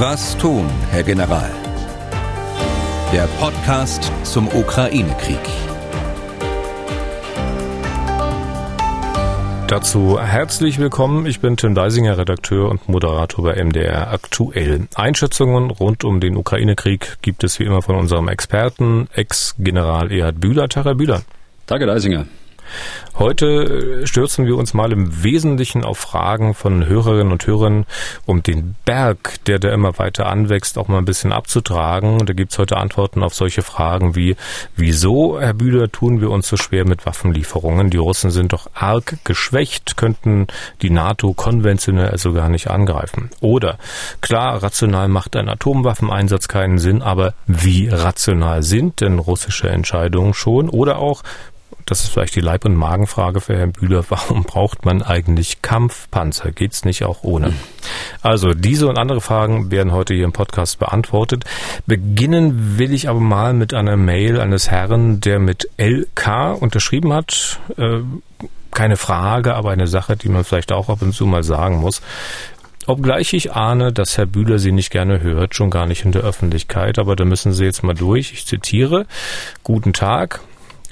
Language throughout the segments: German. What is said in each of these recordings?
Was tun, Herr General? Der Podcast zum Ukraine-Krieg. Dazu herzlich willkommen. Ich bin Tim Deisinger, Redakteur und Moderator bei MDR Aktuell. Einschätzungen rund um den Ukraine-Krieg gibt es wie immer von unserem Experten, Ex-General Erhard Bühler. Tag, Herr Bühler. Tage Deisinger. Heute stürzen wir uns mal im Wesentlichen auf Fragen von Hörerinnen und Hörern, um den Berg, der da immer weiter anwächst, auch mal ein bisschen abzutragen. Da gibt's heute Antworten auf solche Fragen wie, wieso, Herr Bühler, tun wir uns so schwer mit Waffenlieferungen? Die Russen sind doch arg geschwächt, könnten die NATO konventionell also gar nicht angreifen. Oder, klar, rational macht ein Atomwaffeneinsatz keinen Sinn, aber wie rational sind denn russische Entscheidungen schon? Oder auch, das ist vielleicht die Leib- und Magenfrage für Herrn Bühler, warum braucht man eigentlich Kampfpanzer? Geht's nicht auch ohne? Also diese und andere Fragen werden heute hier im Podcast beantwortet. Beginnen will ich aber mal mit einer Mail eines Herrn, der mit LK unterschrieben hat. Äh, keine Frage, aber eine Sache, die man vielleicht auch ab und zu mal sagen muss. Obgleich ich ahne, dass Herr Bühler Sie nicht gerne hört, schon gar nicht in der Öffentlichkeit, aber da müssen Sie jetzt mal durch. Ich zitiere, Guten Tag,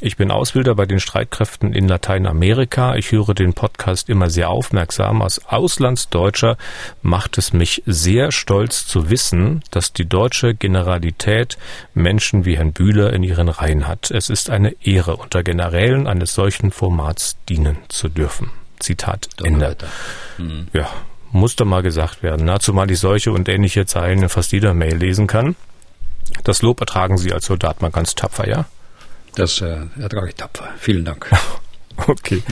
ich bin Ausbilder bei den Streitkräften in Lateinamerika. Ich höre den Podcast immer sehr aufmerksam. Als Auslandsdeutscher macht es mich sehr stolz zu wissen, dass die deutsche Generalität Menschen wie Herrn Bühler in ihren Reihen hat. Es ist eine Ehre, unter Generälen eines solchen Formats dienen zu dürfen. Zitat Ende. Mhm. Ja, muss doch mal gesagt werden. Na, zumal ich solche und ähnliche Zeilen in fast jeder Mail lesen kann. Das Lob ertragen Sie als Soldat mal ganz tapfer, ja? Das äh, ertrage ich tapfer. Vielen Dank. Okay.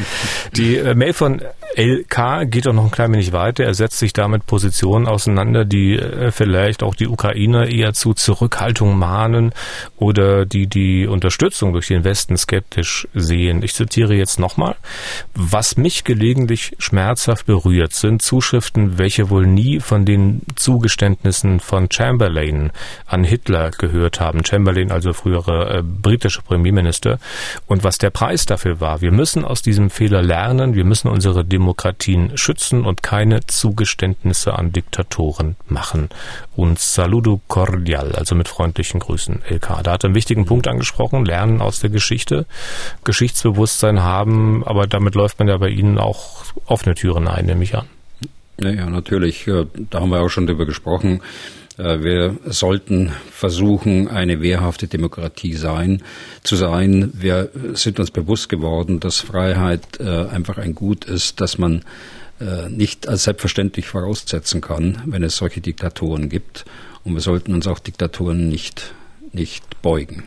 Die äh, Mail von LK geht doch noch ein klein wenig weiter. Er setzt sich damit Positionen auseinander, die äh, vielleicht auch die Ukrainer eher zu Zurückhaltung mahnen oder die die Unterstützung durch den Westen skeptisch sehen. Ich zitiere jetzt nochmal. Was mich gelegentlich schmerzhaft berührt, sind Zuschriften, welche wohl nie von den Zugeständnissen von Chamberlain an Hitler gehört haben. Chamberlain, also frühere äh, britische Premierminister. Und was der Preis dafür war. Wir müssen aus diesem Fehler lernen. Wir müssen unsere Demokratie Demokratien schützen und keine Zugeständnisse an Diktatoren machen. Und saludo cordial, also mit freundlichen Grüßen, LK. Da hat er einen wichtigen Punkt angesprochen, Lernen aus der Geschichte, Geschichtsbewusstsein haben, aber damit läuft man ja bei Ihnen auch offene Türen ein, nehme ich an. Ja, ja, natürlich. Da haben wir auch schon drüber gesprochen. Äh, wir sollten versuchen, eine wehrhafte Demokratie sein, zu sein. Wir sind uns bewusst geworden, dass Freiheit äh, einfach ein Gut ist, dass man äh, nicht als selbstverständlich voraussetzen kann, wenn es solche Diktatoren gibt. Und wir sollten uns auch Diktatoren nicht, nicht beugen.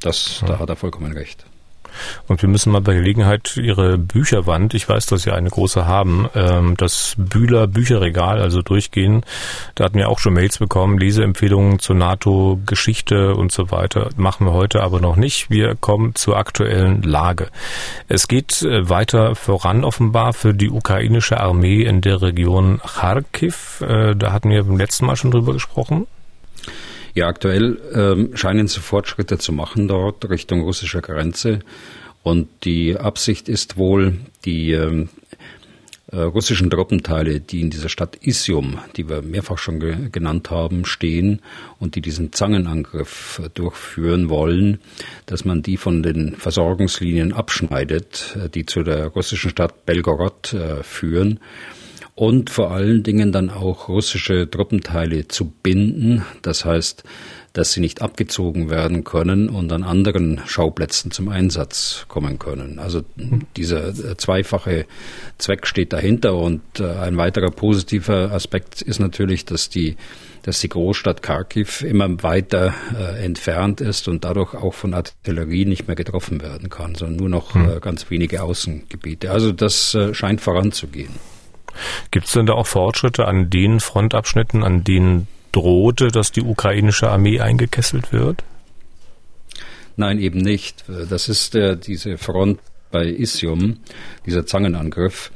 Das, ja. da hat er vollkommen recht. Und wir müssen mal bei Gelegenheit Ihre Bücherwand, ich weiß, dass Sie eine große haben, ähm, das Bühler Bücherregal, also durchgehen. Da hatten wir auch schon Mails bekommen, Leseempfehlungen zur NATO, Geschichte und so weiter. Machen wir heute aber noch nicht. Wir kommen zur aktuellen Lage. Es geht äh, weiter voran offenbar für die ukrainische Armee in der Region Kharkiv. Äh, da hatten wir beim letzten Mal schon drüber gesprochen. Ja, aktuell ähm, scheinen sie Fortschritte zu machen dort Richtung russischer Grenze. Und die Absicht ist wohl, die ähm, äh, russischen Truppenteile, die in dieser Stadt Isium, die wir mehrfach schon ge genannt haben, stehen und die diesen Zangenangriff äh, durchführen wollen, dass man die von den Versorgungslinien abschneidet, äh, die zu der russischen Stadt Belgorod äh, führen und vor allen Dingen dann auch russische Truppenteile zu binden. Das heißt, dass sie nicht abgezogen werden können und an anderen Schauplätzen zum Einsatz kommen können. Also dieser zweifache Zweck steht dahinter und äh, ein weiterer positiver Aspekt ist natürlich, dass die dass die Großstadt Kharkiv immer weiter äh, entfernt ist und dadurch auch von Artillerie nicht mehr getroffen werden kann, sondern nur noch hm. äh, ganz wenige Außengebiete. Also das äh, scheint voranzugehen. Gibt es denn da auch Fortschritte an den Frontabschnitten, an denen drohte, dass die ukrainische Armee eingekesselt wird? Nein, eben nicht. Das ist äh, diese Front bei Isium, dieser Zangenangriff.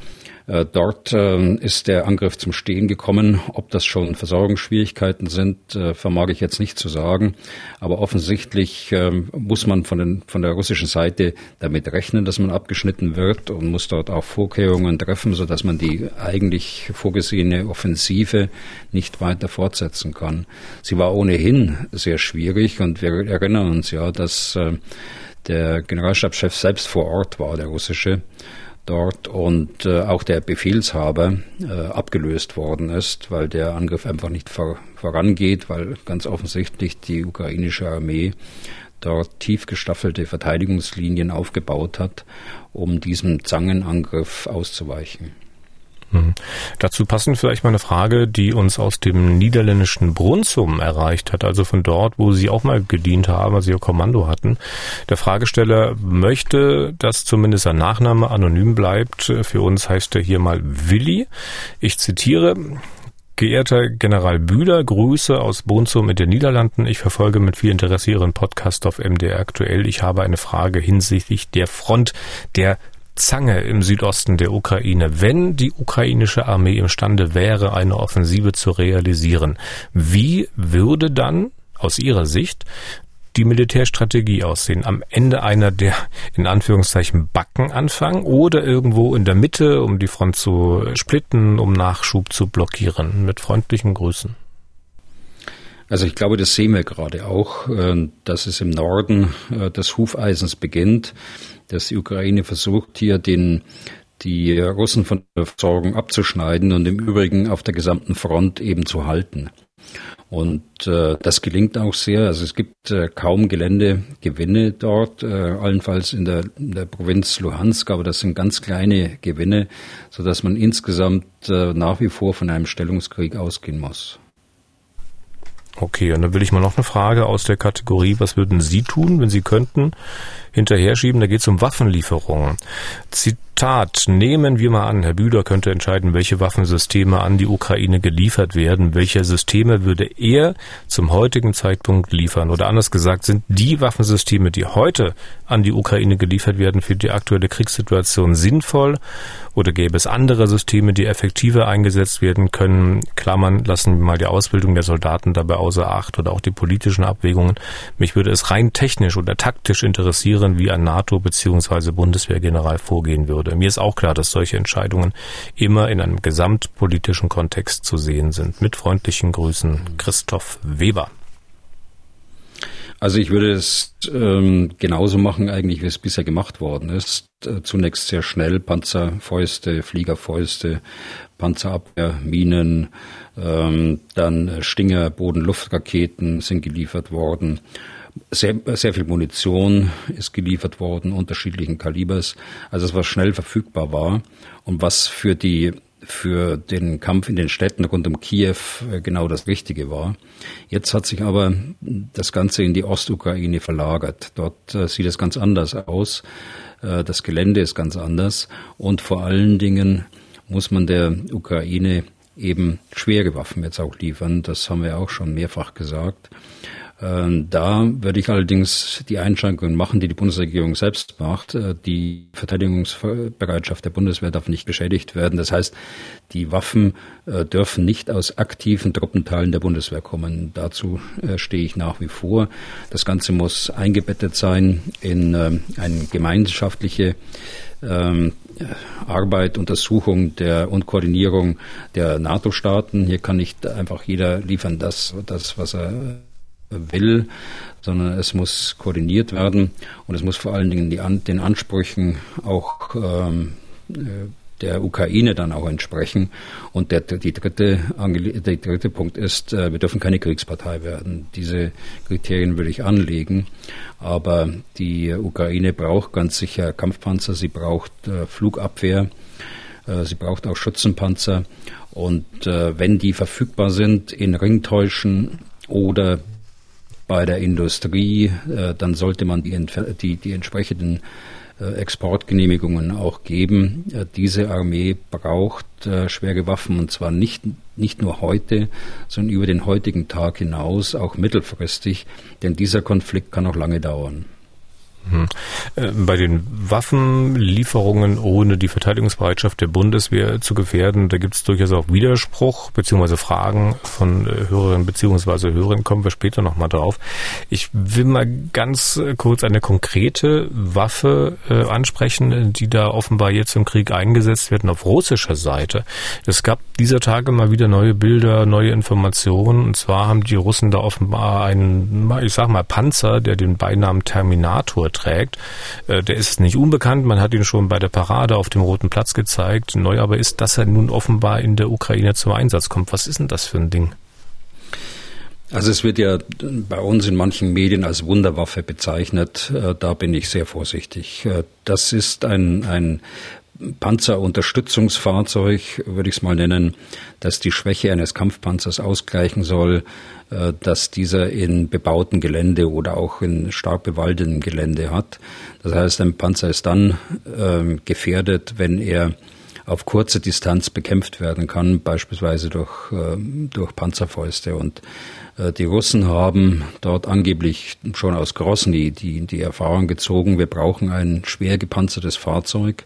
Äh, dort äh, ist der Angriff zum Stehen gekommen. Ob das schon Versorgungsschwierigkeiten sind, äh, vermag ich jetzt nicht zu sagen. Aber offensichtlich muss man von, den, von der russischen Seite damit rechnen, dass man abgeschnitten wird und muss dort auch Vorkehrungen treffen, sodass man die eigentlich vorgesehene Offensive nicht weiter fortsetzen kann. Sie war ohnehin sehr schwierig und wir erinnern uns ja, dass der Generalstabschef selbst vor Ort war, der russische dort und äh, auch der Befehlshaber äh, abgelöst worden ist, weil der Angriff einfach nicht vor, vorangeht, weil ganz offensichtlich die ukrainische Armee dort tief gestaffelte Verteidigungslinien aufgebaut hat, um diesem Zangenangriff auszuweichen. Mhm. Dazu passend vielleicht mal eine Frage, die uns aus dem niederländischen Brunsum erreicht hat, also von dort, wo Sie auch mal gedient haben, als Sie Ihr Kommando hatten. Der Fragesteller möchte, dass zumindest sein Nachname anonym bleibt. Für uns heißt er hier mal Willi. Ich zitiere. Geehrter General Bühler, Grüße aus Brunsum in den Niederlanden. Ich verfolge mit viel Interesse Ihren Podcast auf MDR aktuell. Ich habe eine Frage hinsichtlich der Front der Zange im Südosten der Ukraine, wenn die ukrainische Armee imstande wäre, eine Offensive zu realisieren, wie würde dann aus Ihrer Sicht die Militärstrategie aussehen? Am Ende einer der in Anführungszeichen Backen anfangen oder irgendwo in der Mitte, um die Front zu splitten, um Nachschub zu blockieren? Mit freundlichen Grüßen. Also ich glaube, das sehen wir gerade auch, äh, dass es im Norden äh, des Hufeisens beginnt dass die Ukraine versucht, hier den, die Russen von der Versorgung abzuschneiden und im Übrigen auf der gesamten Front eben zu halten. Und äh, das gelingt auch sehr. Also es gibt äh, kaum Geländegewinne dort, äh, allenfalls in der, in der Provinz Luhansk, aber das sind ganz kleine Gewinne, so dass man insgesamt äh, nach wie vor von einem Stellungskrieg ausgehen muss. Okay, und dann will ich mal noch eine Frage aus der Kategorie, was würden Sie tun, wenn Sie könnten, hinterher schieben? Da geht es um Waffenlieferungen. Zitat, nehmen wir mal an, Herr Büder könnte entscheiden, welche Waffensysteme an die Ukraine geliefert werden. Welche Systeme würde er zum heutigen Zeitpunkt liefern? Oder anders gesagt, sind die Waffensysteme, die heute an die Ukraine geliefert werden, für die aktuelle Kriegssituation sinnvoll? Oder gäbe es andere Systeme, die effektiver eingesetzt werden können? Klammern lassen wir mal die Ausbildung der Soldaten dabei außer Acht oder auch die politischen Abwägungen. Mich würde es rein technisch oder taktisch interessieren, wie ein NATO- bzw. Bundeswehrgeneral vorgehen würde. Mir ist auch klar, dass solche Entscheidungen immer in einem gesamtpolitischen Kontext zu sehen sind. Mit freundlichen Grüßen, Christoph Weber. Also ich würde es ähm, genauso machen, eigentlich, wie es bisher gemacht worden ist. Äh, zunächst sehr schnell Panzerfäuste, Fliegerfäuste, Panzerabwehr, Minen, ähm, dann Stinger, Boden-Luftraketen sind geliefert worden. Sehr, sehr viel Munition ist geliefert worden, unterschiedlichen Kalibers. Also es was schnell verfügbar war und was für die für den Kampf in den Städten rund um Kiew äh, genau das Richtige war. Jetzt hat sich aber das Ganze in die Ostukraine verlagert. Dort äh, sieht es ganz anders aus. Äh, das Gelände ist ganz anders und vor allen Dingen muss man der Ukraine eben schwere Waffen jetzt auch liefern. Das haben wir auch schon mehrfach gesagt. Ähm, da würde ich allerdings die Einschränkungen machen, die die Bundesregierung selbst macht. Äh, die Verteidigungsbereitschaft der Bundeswehr darf nicht geschädigt werden. Das heißt, die Waffen äh, dürfen nicht aus aktiven Truppenteilen der Bundeswehr kommen. Dazu äh, stehe ich nach wie vor. Das Ganze muss eingebettet sein in eine gemeinschaftliche ähm, Arbeit, Untersuchung der und Koordinierung der NATO-Staaten. Hier kann nicht einfach jeder liefern das, das was er will, sondern es muss koordiniert werden und es muss vor allen Dingen die, den Ansprüchen auch ähm, der Ukraine dann auch entsprechen. Und der, die dritte, der dritte Punkt ist, äh, wir dürfen keine Kriegspartei werden. Diese Kriterien will ich anlegen. Aber die Ukraine braucht ganz sicher Kampfpanzer, sie braucht äh, Flugabwehr, äh, sie braucht auch Schützenpanzer. Und wenn die verfügbar sind in Ringtäuschen oder bei der Industrie, äh, dann sollte man die, die, die entsprechenden äh, Exportgenehmigungen auch geben. Äh, diese Armee braucht schwere Waffen und zwar nicht, nicht nur heute, sondern über den heutigen Tag hinaus, auch mittelfristig, denn dieser Konflikt kann auch lange dauern. Hm. Äh, bei den Waffenlieferungen ohne die Verteidigungsbereitschaft der Bundeswehr zu gefährden, da gibt es durchaus auch Widerspruch bzw. Fragen von äh, Hörerinnen bzw. Hörern, kommen wir später nochmal drauf. Ich will mal ganz äh, kurz eine konkrete Waffe äh, ansprechen, die da offenbar jetzt im Krieg eingesetzt werden auf russischer Seite. Es gab dieser Tage mal wieder neue Bilder, neue Informationen und zwar haben die Russen da offenbar einen, ich sag mal, Panzer, der den Beinamen Terminator trägt. Äh, der ist nicht unbekannt, man hat ihn schon bei der Parade auf dem Roten Platz gezeigt. Neu aber ist, dass er nun offenbar in der Ukraine zum Einsatz kommt. Was ist denn das für ein Ding? Also es wird ja bei uns in manchen Medien als Wunderwaffe bezeichnet. Äh, da bin ich sehr vorsichtig. Äh, das ist ein, ein Panzerunterstützungsfahrzeug, würde ich es mal nennen, das die Schwäche eines Kampfpanzers ausgleichen soll, äh, dass dieser in bebauten Gelände oder auch in stark bewaldeten Gelände hat. Das heißt, ein Panzer ist dann äh, gefährdet, wenn er auf kurze Distanz bekämpft werden kann, beispielsweise durch, äh, durch Panzerfäuste. Und äh, die Russen haben dort angeblich schon aus Grosny die, die Erfahrung gezogen, wir brauchen ein schwer gepanzertes Fahrzeug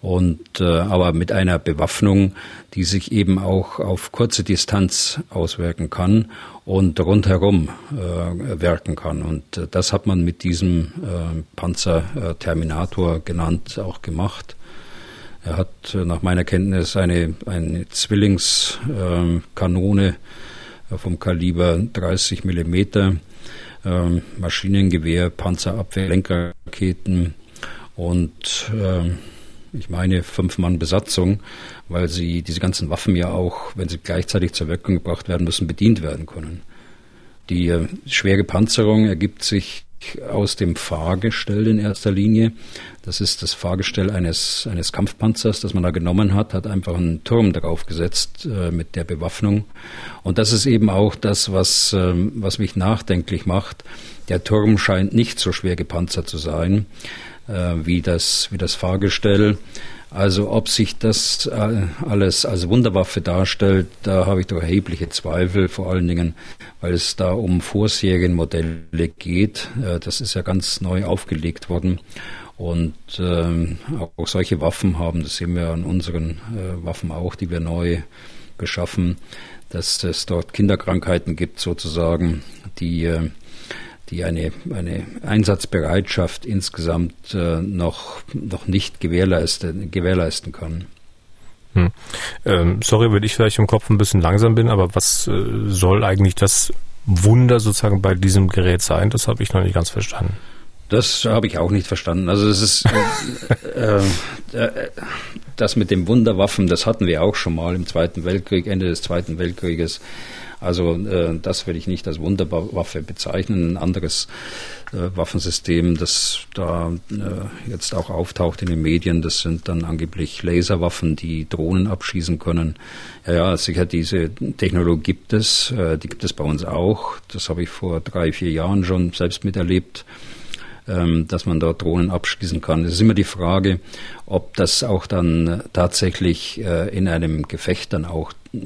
und äh, aber mit einer Bewaffnung, die sich eben auch auf kurze Distanz auswirken kann und rundherum äh, wirken kann. Und äh, das hat man mit diesem äh, Panzer äh, Terminator genannt auch gemacht. Er hat äh, nach meiner Kenntnis eine, eine Zwillingskanone äh, vom Kaliber 30 Millimeter, äh, Maschinengewehr, Panzerabwehr, Lenkraketen und äh, ich meine, fünf Mann Besatzung, weil sie diese ganzen Waffen ja auch, wenn sie gleichzeitig zur Wirkung gebracht werden müssen, bedient werden können. Die äh, schwere Panzerung ergibt sich aus dem Fahrgestell in erster Linie. Das ist das Fahrgestell eines, eines Kampfpanzers, das man da genommen hat, hat einfach einen Turm darauf gesetzt äh, mit der Bewaffnung. Und das ist eben auch das, was, ähm, was mich nachdenklich macht. Der Turm scheint nicht so schwer gepanzert zu sein äh, wie, das, wie das Fahrgestell. Also ob sich das äh, alles als Wunderwaffe darstellt, da habe ich doch erhebliche Zweifel, vor allen Dingen, weil es da um Vorserienmodelle geht. Äh, das ist ja ganz neu aufgelegt worden. Und ähm, auch solche Waffen haben, das sehen wir an unseren äh, Waffen auch, die wir neu beschaffen, dass es dort Kinderkrankheiten gibt sozusagen, die äh, die eine, eine Einsatzbereitschaft insgesamt äh, noch, noch nicht gewährleisten, gewährleisten kann. Hm. Ähm, sorry, wenn ich vielleicht im Kopf ein bisschen langsam bin, aber was äh, soll eigentlich das Wunder sozusagen bei diesem Gerät sein? Das habe ich noch nicht ganz verstanden. Das habe ich auch nicht verstanden. Also es ist äh, äh, das mit den Wunderwaffen, das hatten wir auch schon mal im Zweiten Weltkrieg, Ende des Zweiten Weltkrieges. Also äh, das würde ich nicht als Wunderwaffe bezeichnen. Ein anderes äh, Waffensystem, das da äh, jetzt auch auftaucht in den Medien, das sind dann angeblich Laserwaffen, die Drohnen abschießen können. Ja, ja sicher, diese Technologie gibt es, äh, die gibt es bei uns auch. Das habe ich vor drei, vier Jahren schon selbst miterlebt dass man dort Drohnen abschließen kann. Es ist immer die Frage, ob das auch dann tatsächlich äh, in einem Gefecht dann auch äh,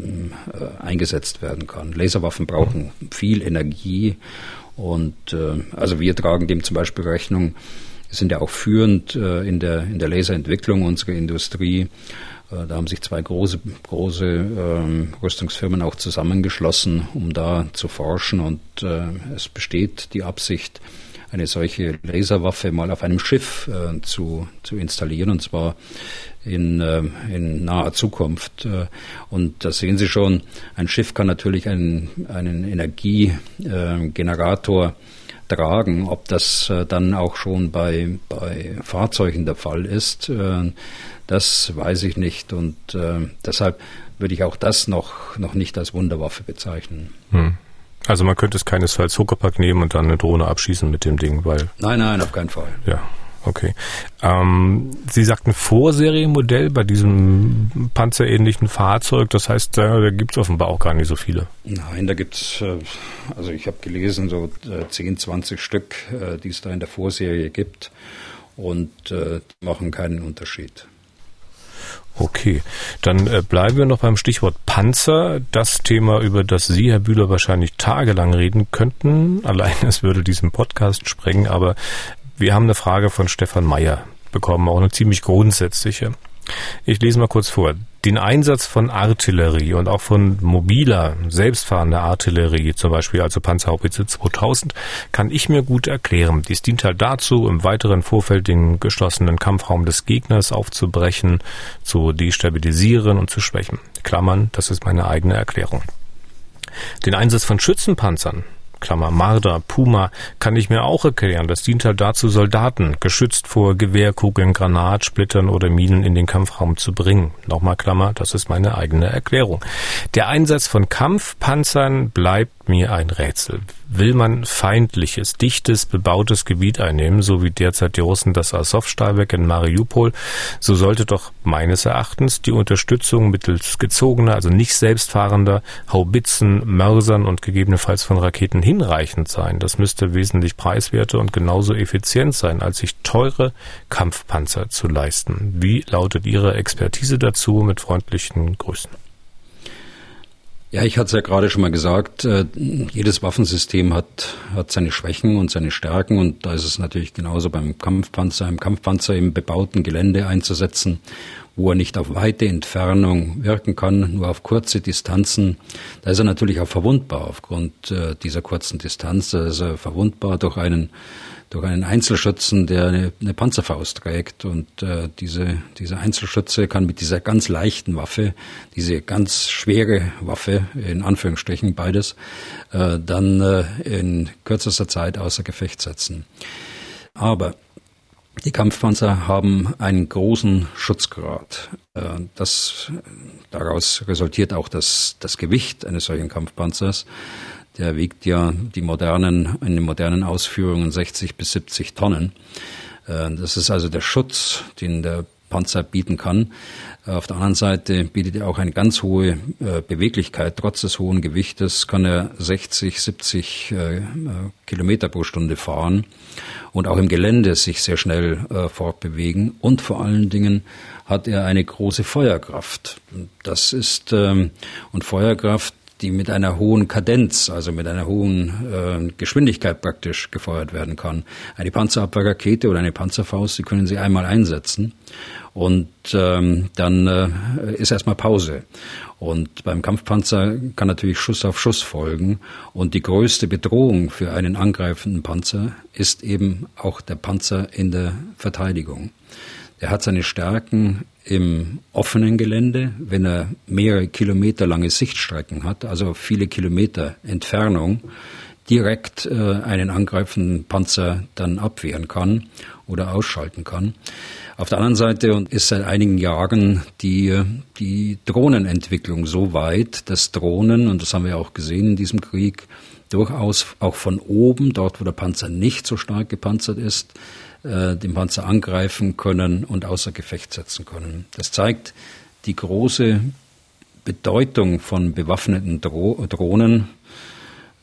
eingesetzt werden kann. Laserwaffen brauchen viel Energie und äh, also wir tragen dem zum Beispiel Rechnung, sind ja auch führend in der, in der Laserentwicklung unserer Industrie. Da haben sich zwei große, große ähm, Rüstungsfirmen auch zusammengeschlossen, um da zu forschen. Und äh, es besteht die Absicht, eine solche Laserwaffe mal auf einem Schiff äh, zu, zu installieren, und zwar in, äh, in naher Zukunft. Äh, und da sehen Sie schon, ein Schiff kann natürlich einen, einen Energiegenerator äh, tragen. Ob das äh, dann auch schon bei, bei Fahrzeugen der Fall ist, das weiß ich nicht. Und deshalb würde ich auch das noch, noch nicht als Wunderwaffe bezeichnen. Hm. Also man könnte es keinesfalls Huckepack nehmen und dann eine Drohne abschießen mit dem Ding, weil. Nein, nein, auf keinen Fall. Ja. Okay. Ähm, Sie sagten Vorserienmodell bei diesem panzerähnlichen Fahrzeug. Das heißt, da, da gibt es offenbar auch gar nicht so viele. Nein, da gibt es, äh, also ich habe gelesen, so äh, 10, 20 Stück, äh, die es da in der Vorserie gibt. Und äh, die machen keinen Unterschied. Okay, dann äh, bleiben wir noch beim Stichwort Panzer. Das Thema, über das Sie, Herr Bühler, wahrscheinlich tagelang reden könnten. Allein es würde diesen Podcast sprengen, aber Wir haben eine Frage von Stefan Meyer bekommen, auch eine ziemlich grundsätzliche. Ich lese mal kurz vor. Den Einsatz von Artillerie und auch von mobiler, selbstfahrender Artillerie, zum Beispiel also Panzerhaubitze 2000, kann ich mir gut erklären. Dies dient halt dazu, im weiteren Vorfeld den geschlossenen Kampfraum des Gegners aufzubrechen, zu destabilisieren und zu schwächen. Klammern, das ist meine eigene Erklärung. Den Einsatz von Schützenpanzern Klammer Marder, Puma, kann ich mir auch erklären. Das dient halt dazu, Soldaten geschützt vor Gewehrkugeln, Granatsplittern oder Minen in den Kampfraum zu bringen. Nochmal Klammer, das ist meine eigene Erklärung. Der Einsatz von Kampfpanzern bleibt mir ein Rätsel. Will man feindliches, dichtes, bebautes Gebiet einnehmen, so wie derzeit die Russen das Azov-Stahlwerk in Mariupol, so sollte doch meines Erachtens die Unterstützung mittels gezogener, also nicht selbstfahrender Haubitzen, Mörsern und gegebenenfalls von Raketen hinreichend sein. Das müsste wesentlich preiswerter und genauso effizient sein, als sich teure Kampfpanzer zu leisten. Wie lautet Ihre Expertise dazu? Mit freundlichen Grüßen. Ja, ich hatte es ja gerade schon mal gesagt, äh, jedes Waffensystem hat, hat seine Schwächen und seine Stärken und da ist es natürlich genauso beim Kampfpanzer, im Kampfpanzer im bebauten Gelände einzusetzen, wo er nicht auf weite Entfernung wirken kann, nur auf kurze Distanzen. Da ist er natürlich auch verwundbar aufgrund äh, dieser kurzen Distanz. Da ist er verwundbar durch einen durch einen Einzelschützen, der eine, eine Panzerfaust trägt. Und äh, diese, dieser Einzelschütze kann mit dieser ganz leichten Waffe, diese ganz schwere Waffe, in Anführungsstrichen beides, äh, dann äh, in kürzester Zeit außer Gefecht setzen. Aber die Kampfpanzer haben einen großen Schutzgrad. Äh, das, daraus resultiert auch das, das Gewicht eines solchen Kampfpanzers. Der wiegt ja die modernen, in den modernen Ausführungen 60 bis 70 Tonnen. Äh, das ist also der Schutz, den der Panzer bieten kann. Äh, auf der anderen Seite bietet er auch eine ganz hohe äh, Beweglichkeit. Trotz des hohen Gewichtes kann er 60, 70 Kilometer pro Stunde fahren und auch im Gelände sich sehr schnell fortbewegen. Und vor allen Dingen hat er eine große Feuerkraft. Das ist, ähm, und Feuerkraft die mit einer hohen Kadenz, also mit einer hohen äh, Geschwindigkeit praktisch gefeuert werden kann. Eine Panzerabwehrrakete oder eine Panzerfaust, die können Sie einmal einsetzen und ähm, dann äh, ist erstmal Pause. Und beim Kampfpanzer kann natürlich Schuss auf Schuss folgen. Und die größte Bedrohung für einen angreifenden Panzer ist eben auch der Panzer in der Verteidigung. Er hat seine Stärken im offenen Gelände, wenn er mehrere Kilometer lange Sichtstrecken hat, also viele Kilometer Entfernung, direkt äh, einen angreifenden Panzer dann abwehren kann oder ausschalten kann. Auf der anderen Seite ist seit einigen Jahren die, die Drohnenentwicklung so weit, dass Drohnen, und das haben wir auch gesehen in diesem Krieg, durchaus auch von oben, dort wo der Panzer nicht so stark gepanzert ist, äh, den Panzer angreifen können und außer Gefecht setzen können. Das zeigt die große Bedeutung von bewaffneten Dro Drohnen.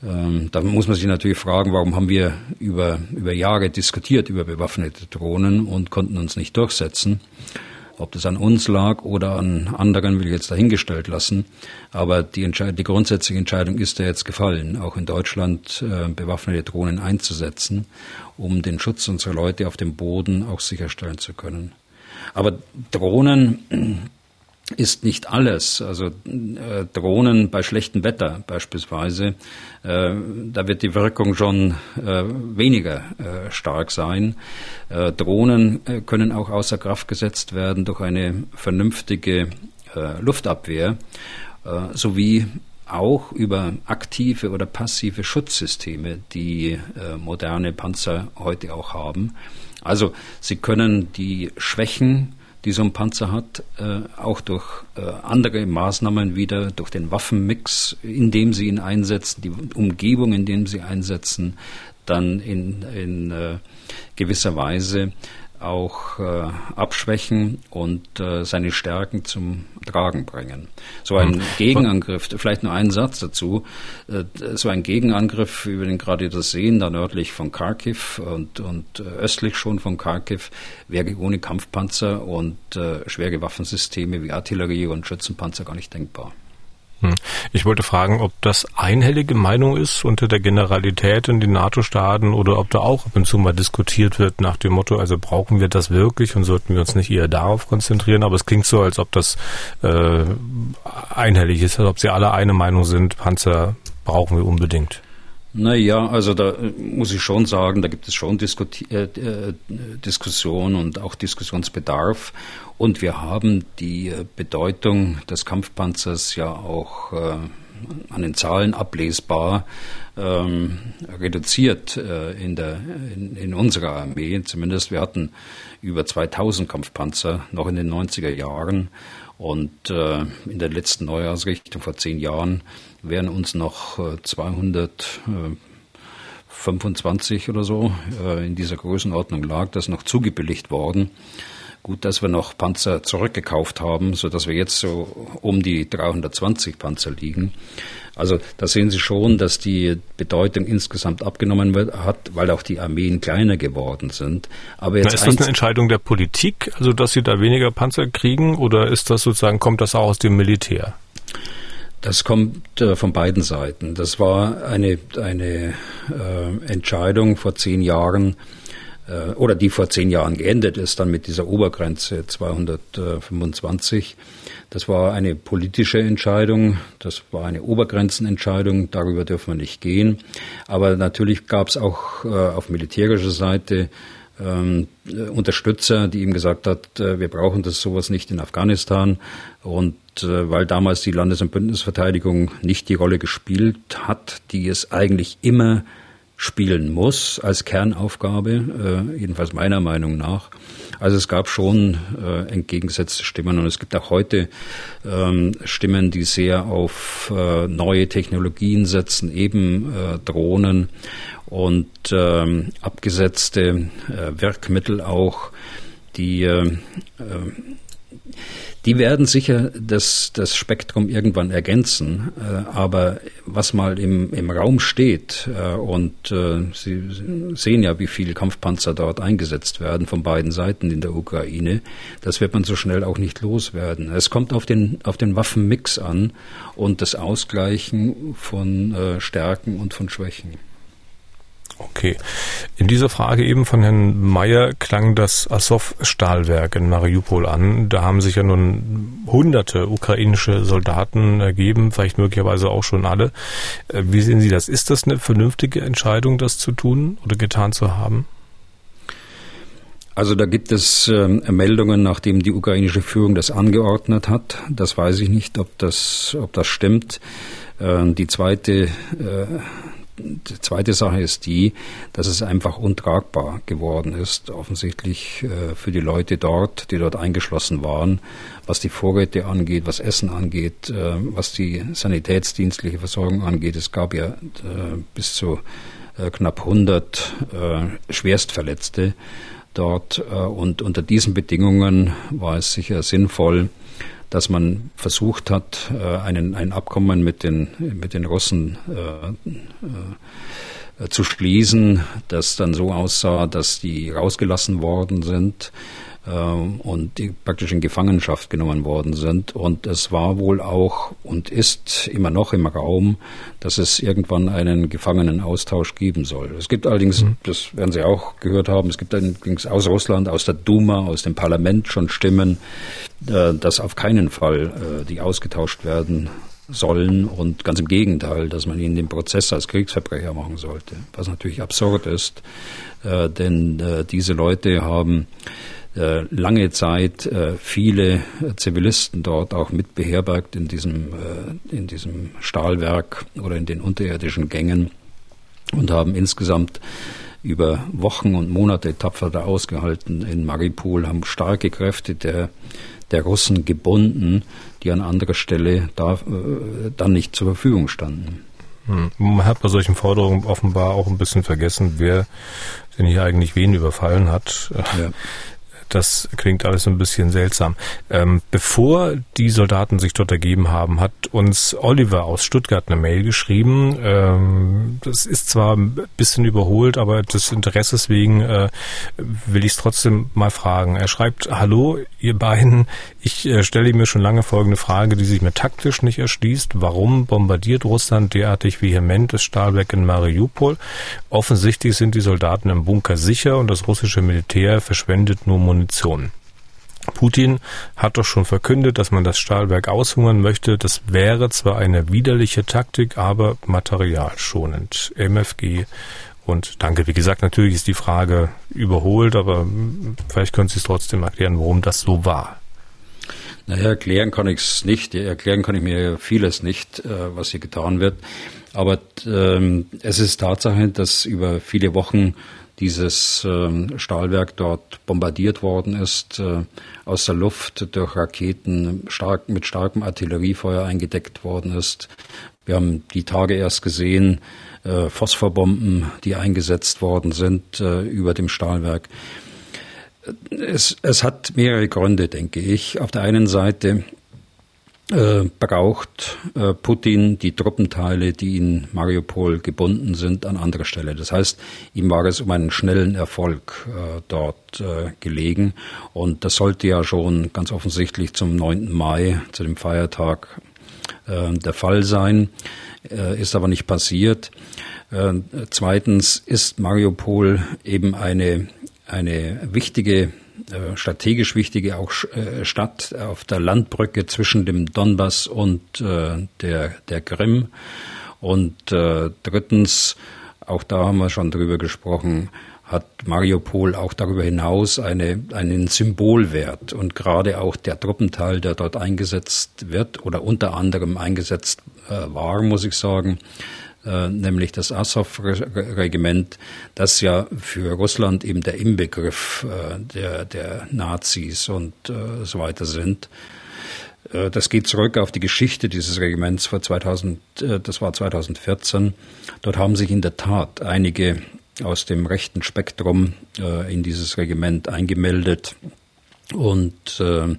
Ähm, da muss man sich natürlich fragen, warum haben wir über, über Jahre diskutiert über bewaffnete Drohnen und konnten uns nicht durchsetzen. Ob das an uns lag oder an anderen, will ich jetzt dahingestellt lassen. Aber die, die grundsätzliche Entscheidung ist ja jetzt gefallen, auch in Deutschland äh, bewaffnete Drohnen einzusetzen, um den Schutz unserer Leute auf dem Boden auch sicherstellen zu können. Aber Drohnen ist nicht alles. Also äh, Drohnen bei schlechtem Wetter beispielsweise, äh, da wird die Wirkung schon äh, weniger äh, stark sein. Äh, Drohnen äh, können auch außer Kraft gesetzt werden durch eine vernünftige Luftabwehr sowie auch über aktive oder passive Schutzsysteme, die moderne Panzer heute auch haben. Also sie können die Schwächen die so ein Panzer hat, äh, auch durch äh, andere Maßnahmen wieder, durch den Waffenmix, in dem sie ihn einsetzen, die Umgebung, in dem sie einsetzen, dann in, in äh, gewisser Weise auch äh, abschwächen und äh, seine Stärken zum Tragen bringen. So ein hm. Gegenangriff, vielleicht nur ein Satz dazu, äh, so ein Gegenangriff über den gerade das Sehen, da nördlich von Kharkiv und, und äh, östlich schon von Kharkiv, wäre ohne Kampfpanzer und äh, schwere Waffensysteme wie Artillerie und Schützenpanzer gar nicht denkbar. Hm. Ich wollte fragen, ob das einhellige Meinung ist unter der Generalität in den NATO-Staaten oder ob da auch ab und zu mal diskutiert wird nach dem Motto, also brauchen wir das wirklich und sollten wir uns nicht eher darauf konzentrieren. Aber es klingt so, als ob das äh, einhellig ist, als ob sie alle eine Meinung sind, Panzer brauchen wir unbedingt. Naja, also da äh, muss ich schon sagen, da gibt es schon Diskuti äh, äh, Diskussion und auch Diskussionsbedarf. Und wir haben die äh, Bedeutung des Kampfpanzers ja auch äh, an den Zahlen ablesbar ähm, reduziert äh, in, der, in, in, unserer Armee. Zumindest wir hatten über 2000 Kampfpanzer noch in den 90er Jahren. Und äh, in der letzten Neujahrsrichtung vor zehn Jahren wären uns noch 225 äh, oder so äh, in dieser Größenordnung lag, das noch zugebilligt worden. Gut, dass wir noch Panzer zurückgekauft haben, so dass wir jetzt so um die 320 Panzer liegen. Also da sehen Sie schon, dass die Bedeutung insgesamt abgenommen wird, hat, weil auch die Armeen kleiner geworden sind. Aber jetzt Na, ist das eine Entscheidung der Politik, also dass Sie da weniger Panzer kriegen, oder ist das sozusagen kommt das auch aus dem Militär? Das kommt äh, von beiden Seiten. Das war eine, eine äh, Entscheidung vor zehn Jahren äh, oder die vor zehn Jahren geendet ist, dann mit dieser Obergrenze 225. Das war eine politische Entscheidung, das war eine Obergrenzenentscheidung, darüber dürfen wir nicht gehen. Aber natürlich gab es auch äh, auf militärischer Seite ähm, Unterstützer, die ihm gesagt hat, äh, wir brauchen das sowas nicht in Afghanistan. Und äh, weil damals die Landes- und Bündnisverteidigung nicht die Rolle gespielt hat, die es eigentlich immer spielen muss als Kernaufgabe, äh, jedenfalls meiner Meinung nach. Also es gab schon äh, entgegengesetzte Stimmen und es gibt auch heute ähm, Stimmen, die sehr auf neue Technologien setzen, eben Drohnen und ähm, abgesetzte Werkmittel auch, die die werden sicher das, das Spektrum irgendwann ergänzen, äh, aber was mal im, im Raum steht, äh, und äh, Sie sehen ja, wie viele Kampfpanzer dort eingesetzt werden von beiden Seiten in der Ukraine, das wird man so schnell auch nicht loswerden. Es kommt auf den, auf den Waffenmix an und das Ausgleichen von äh, Stärken und von Schwächen. Okay. In dieser Frage eben von Herrn Mayer klang das Azov-Stahlwerk in Mariupol an. Da haben sich ja nun hunderte ukrainische Soldaten ergeben, vielleicht möglicherweise auch schon alle. Äh, wie sehen Sie das? Ist das eine vernünftige Entscheidung, das zu tun oder getan zu haben? Also da gibt es äh, Meldungen, nachdem die ukrainische Führung das angeordnet hat. Das weiß ich nicht, ob das, ob das stimmt. Äh, die zweite äh, die zweite Sache ist die, dass es einfach untragbar geworden ist, offensichtlich äh, für die Leute dort, die dort eingeschlossen waren, was die Vorräte angeht, was Essen angeht, äh, was die sanitätsdienstliche Versorgung angeht. Es gab ja äh, bis zu knapp 100 Schwerstverletzte dort und unter diesen Bedingungen war es sicher sinnvoll, dass man versucht hat, äh, einen, ein Abkommen mit den, mit den Russen äh, äh, zu schließen, das dann so aussah, dass die rausgelassen worden sind und die praktisch in Gefangenschaft genommen worden sind. Und es war wohl auch und ist immer noch im Raum, dass es irgendwann einen Gefangenenaustausch geben soll. Es gibt allerdings, mhm. das werden Sie auch gehört haben, es gibt allerdings aus Russland, aus der Duma, aus dem Parlament schon Stimmen, äh, dass auf keinen Fall äh, die ausgetauscht werden sollen und ganz im Gegenteil, dass man ihnen den Prozess als Kriegsverbrecher machen sollte, was natürlich absurd ist, äh, denn diese Leute haben lange Zeit äh, viele Zivilisten dort auch mit beherbergt in diesem, äh, in diesem Stahlwerk oder in den unterirdischen Gängen und haben insgesamt über Wochen und Monate tapfer da ausgehalten in Maripol, haben starke Kräfte der, der Russen gebunden, die an anderer Stelle da, äh, dann nicht zur Verfügung standen. Hm. Man hat bei solchen Forderungen offenbar auch ein bisschen vergessen, wer denn hier eigentlich wen überfallen hat. Ja. Das klingt alles ein bisschen seltsam. Ähm, bevor die Soldaten sich dort ergeben haben, hat uns Oliver aus Stuttgart eine Mail geschrieben. Ähm, das ist zwar ein bisschen überholt, aber des Interesses wegen äh, will ich es trotzdem mal fragen. Er schreibt, hallo, ihr beiden, ich äh, stelle mir schon lange folgende Frage, die sich mir taktisch nicht erschließt. Warum bombardiert Russland derartig vehement das Stahlwerk in Mariupol? Offensichtlich sind die Soldaten im Bunker sicher und das russische Militär verschwendet nur Munition. Putin hat doch schon verkündet, dass man das Stahlwerk aushungern möchte. Das wäre zwar eine widerliche Taktik, aber materialschonend. MFG und danke. Wie gesagt, natürlich ist die Frage überholt, aber vielleicht können Sie es trotzdem erklären, warum das so war. Naja, erklären kann ich es nicht. Erklären kann ich mir vieles nicht, äh, was hier getan wird. Aber ähm, es ist Tatsache, dass über viele Wochen dieses ähm, Stahlwerk dort bombardiert worden ist, äh, aus der Luft durch Raketen stark, mit starkem Artilleriefeuer eingedeckt worden ist. Wir haben die Tage erst gesehen, äh, Phosphorbomben, die eingesetzt worden sind äh, über dem Stahlwerk. Es, es hat mehrere Gründe, denke ich. Auf der einen Seite äh, braucht äh, Putin die Truppenteile, die in Mariupol gebunden sind, an anderer Stelle. Das heißt, ihm war es um einen schnellen Erfolg äh, dort äh, gelegen. Und das sollte ja schon ganz offensichtlich zum 9. Mai, zu dem Feiertag, äh, der Fall sein, äh, ist aber nicht passiert. Zweitens ist Mariupol eben eine, eine wichtige äh, strategisch wichtige auch äh, Stadt auf der Landbrücke zwischen dem Donbass und äh, der, der Krim. Und äh, drittens, auch da haben wir schon drüber gesprochen, hat Mariupol auch darüber hinaus eine, einen Symbolwert. Und gerade auch der Truppenteil, der dort eingesetzt wird oder unter anderem eingesetzt äh, war, muss ich sagen, äh, nämlich das Azov-Regiment, das ja für Russland eben der Inbegriff äh, der, der Nazis und äh, so weiter sind. Äh, das geht zurück auf die Geschichte dieses Regiments vor 2000, äh, das war 2014. Dort haben sich in der Tat einige aus dem rechten Spektrum in dieses Regiment eingemeldet. Und äh,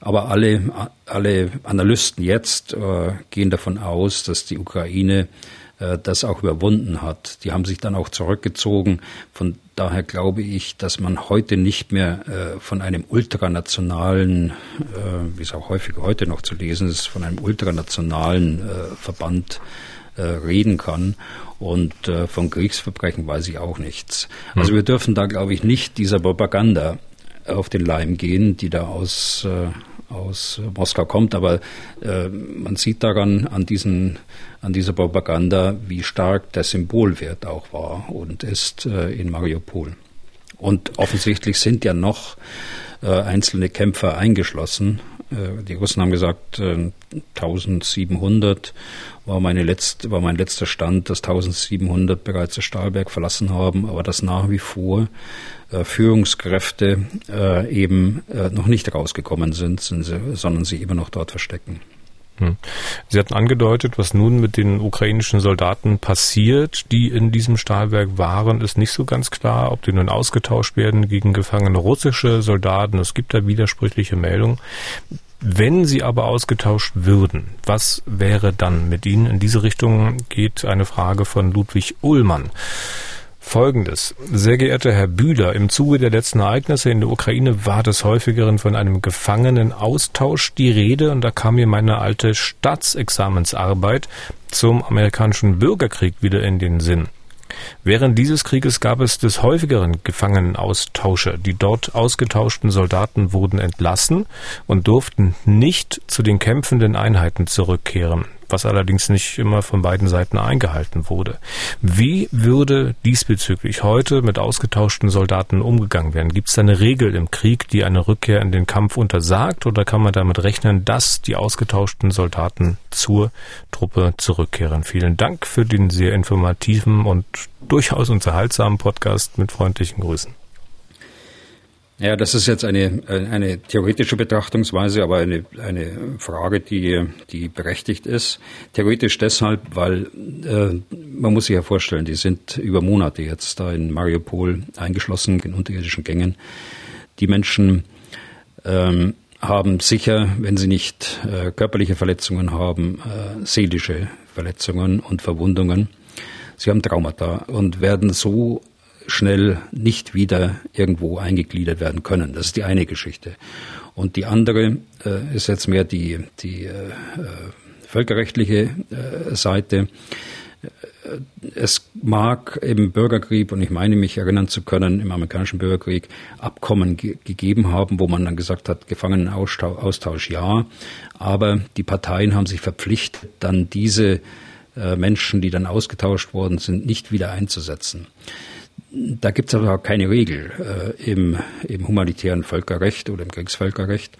aber alle alle Analysten jetzt äh, gehen davon aus, dass die Ukraine äh, das auch überwunden hat. Die haben sich dann auch zurückgezogen. Von daher glaube ich, dass man heute nicht mehr äh, von einem ultranationalen, äh, wie es auch häufig heute noch zu lesen ist, von einem ultranationalen äh, Verband äh, reden kann. Und äh, von Kriegsverbrechen weiß ich auch nichts. Also hm. wir dürfen da, glaube ich, nicht dieser Propaganda auf den Leim gehen, die da aus äh, aus Moskau kommt, aber äh, man sieht daran an diesen an dieser Propaganda, wie stark der Symbolwert auch war und ist äh, in Mariupol. Und offensichtlich sind ja noch äh, einzelne Kämpfer eingeschlossen. Äh, die Russen haben gesagt, 1700 äh, war, meine letzte, war mein letzter Stand, dass 1700 bereits das Stahlberg verlassen haben, aber dass nach wie vor äh, Führungskräfte eben noch nicht rausgekommen sind, sondern sich immer noch dort verstecken. Hm. Sie hatten angedeutet, was nun mit den ukrainischen Soldaten passiert, die in diesem Stahlwerk waren, ist nicht so ganz klar, ob die nun ausgetauscht werden gegen gefangene russische Soldaten. Es gibt da widersprüchliche Meldungen. Wenn sie aber ausgetauscht würden, was wäre dann mit ihnen? In diese Richtung geht eine Frage von Ludwig Ullmann. Folgendes. Sehr geehrter Herr Bühler, im Zuge der letzten Ereignisse in der Ukraine war des häufigeren von einem Gefangenenaustausch die Rede und da kam mir meine alte Staatsexamensarbeit zum amerikanischen Bürgerkrieg wieder in den Sinn. Während dieses Krieges gab es des häufigeren Gefangenenaustausche. Die dort ausgetauschten Soldaten wurden entlassen und durften nicht zu den kämpfenden Einheiten zurückkehren was allerdings nicht immer von beiden Seiten eingehalten wurde. Wie würde diesbezüglich heute mit ausgetauschten Soldaten umgegangen werden? Gibt es eine Regel im Krieg, die eine Rückkehr in den Kampf untersagt oder kann man damit rechnen, dass die ausgetauschten Soldaten zur Truppe zurückkehren? Vielen Dank für den sehr informativen und durchaus unterhaltsamen Podcast mit freundlichen Grüßen. Ja, das ist jetzt eine, eine theoretische Betrachtungsweise, aber eine, eine Frage, die, die berechtigt ist. Theoretisch deshalb, weil äh, man muss sich ja vorstellen, die sind über Monate jetzt da in Mariupol eingeschlossen in unterirdischen Gängen. Die Menschen ähm, haben sicher, wenn sie nicht äh, körperliche Verletzungen haben, äh, seelische Verletzungen und Verwundungen. Sie haben Traumata und werden so schnell nicht wieder irgendwo eingegliedert werden können. Das ist die eine Geschichte. Und die andere äh, ist jetzt mehr die, die äh, äh völkerrechtliche äh, Seite. Es mag im Bürgerkrieg, und ich meine mich erinnern zu können, im amerikanischen Bürgerkrieg Abkommen ge gegeben haben, wo man dann gesagt hat, Gefangenenaustausch ja, aber die Parteien haben sich verpflichtet, dann diese äh, Menschen, die dann ausgetauscht worden sind, nicht wieder einzusetzen. Da gibt es aber auch keine Regel äh, im, im humanitären Völkerrecht oder im Kriegsvölkerrecht,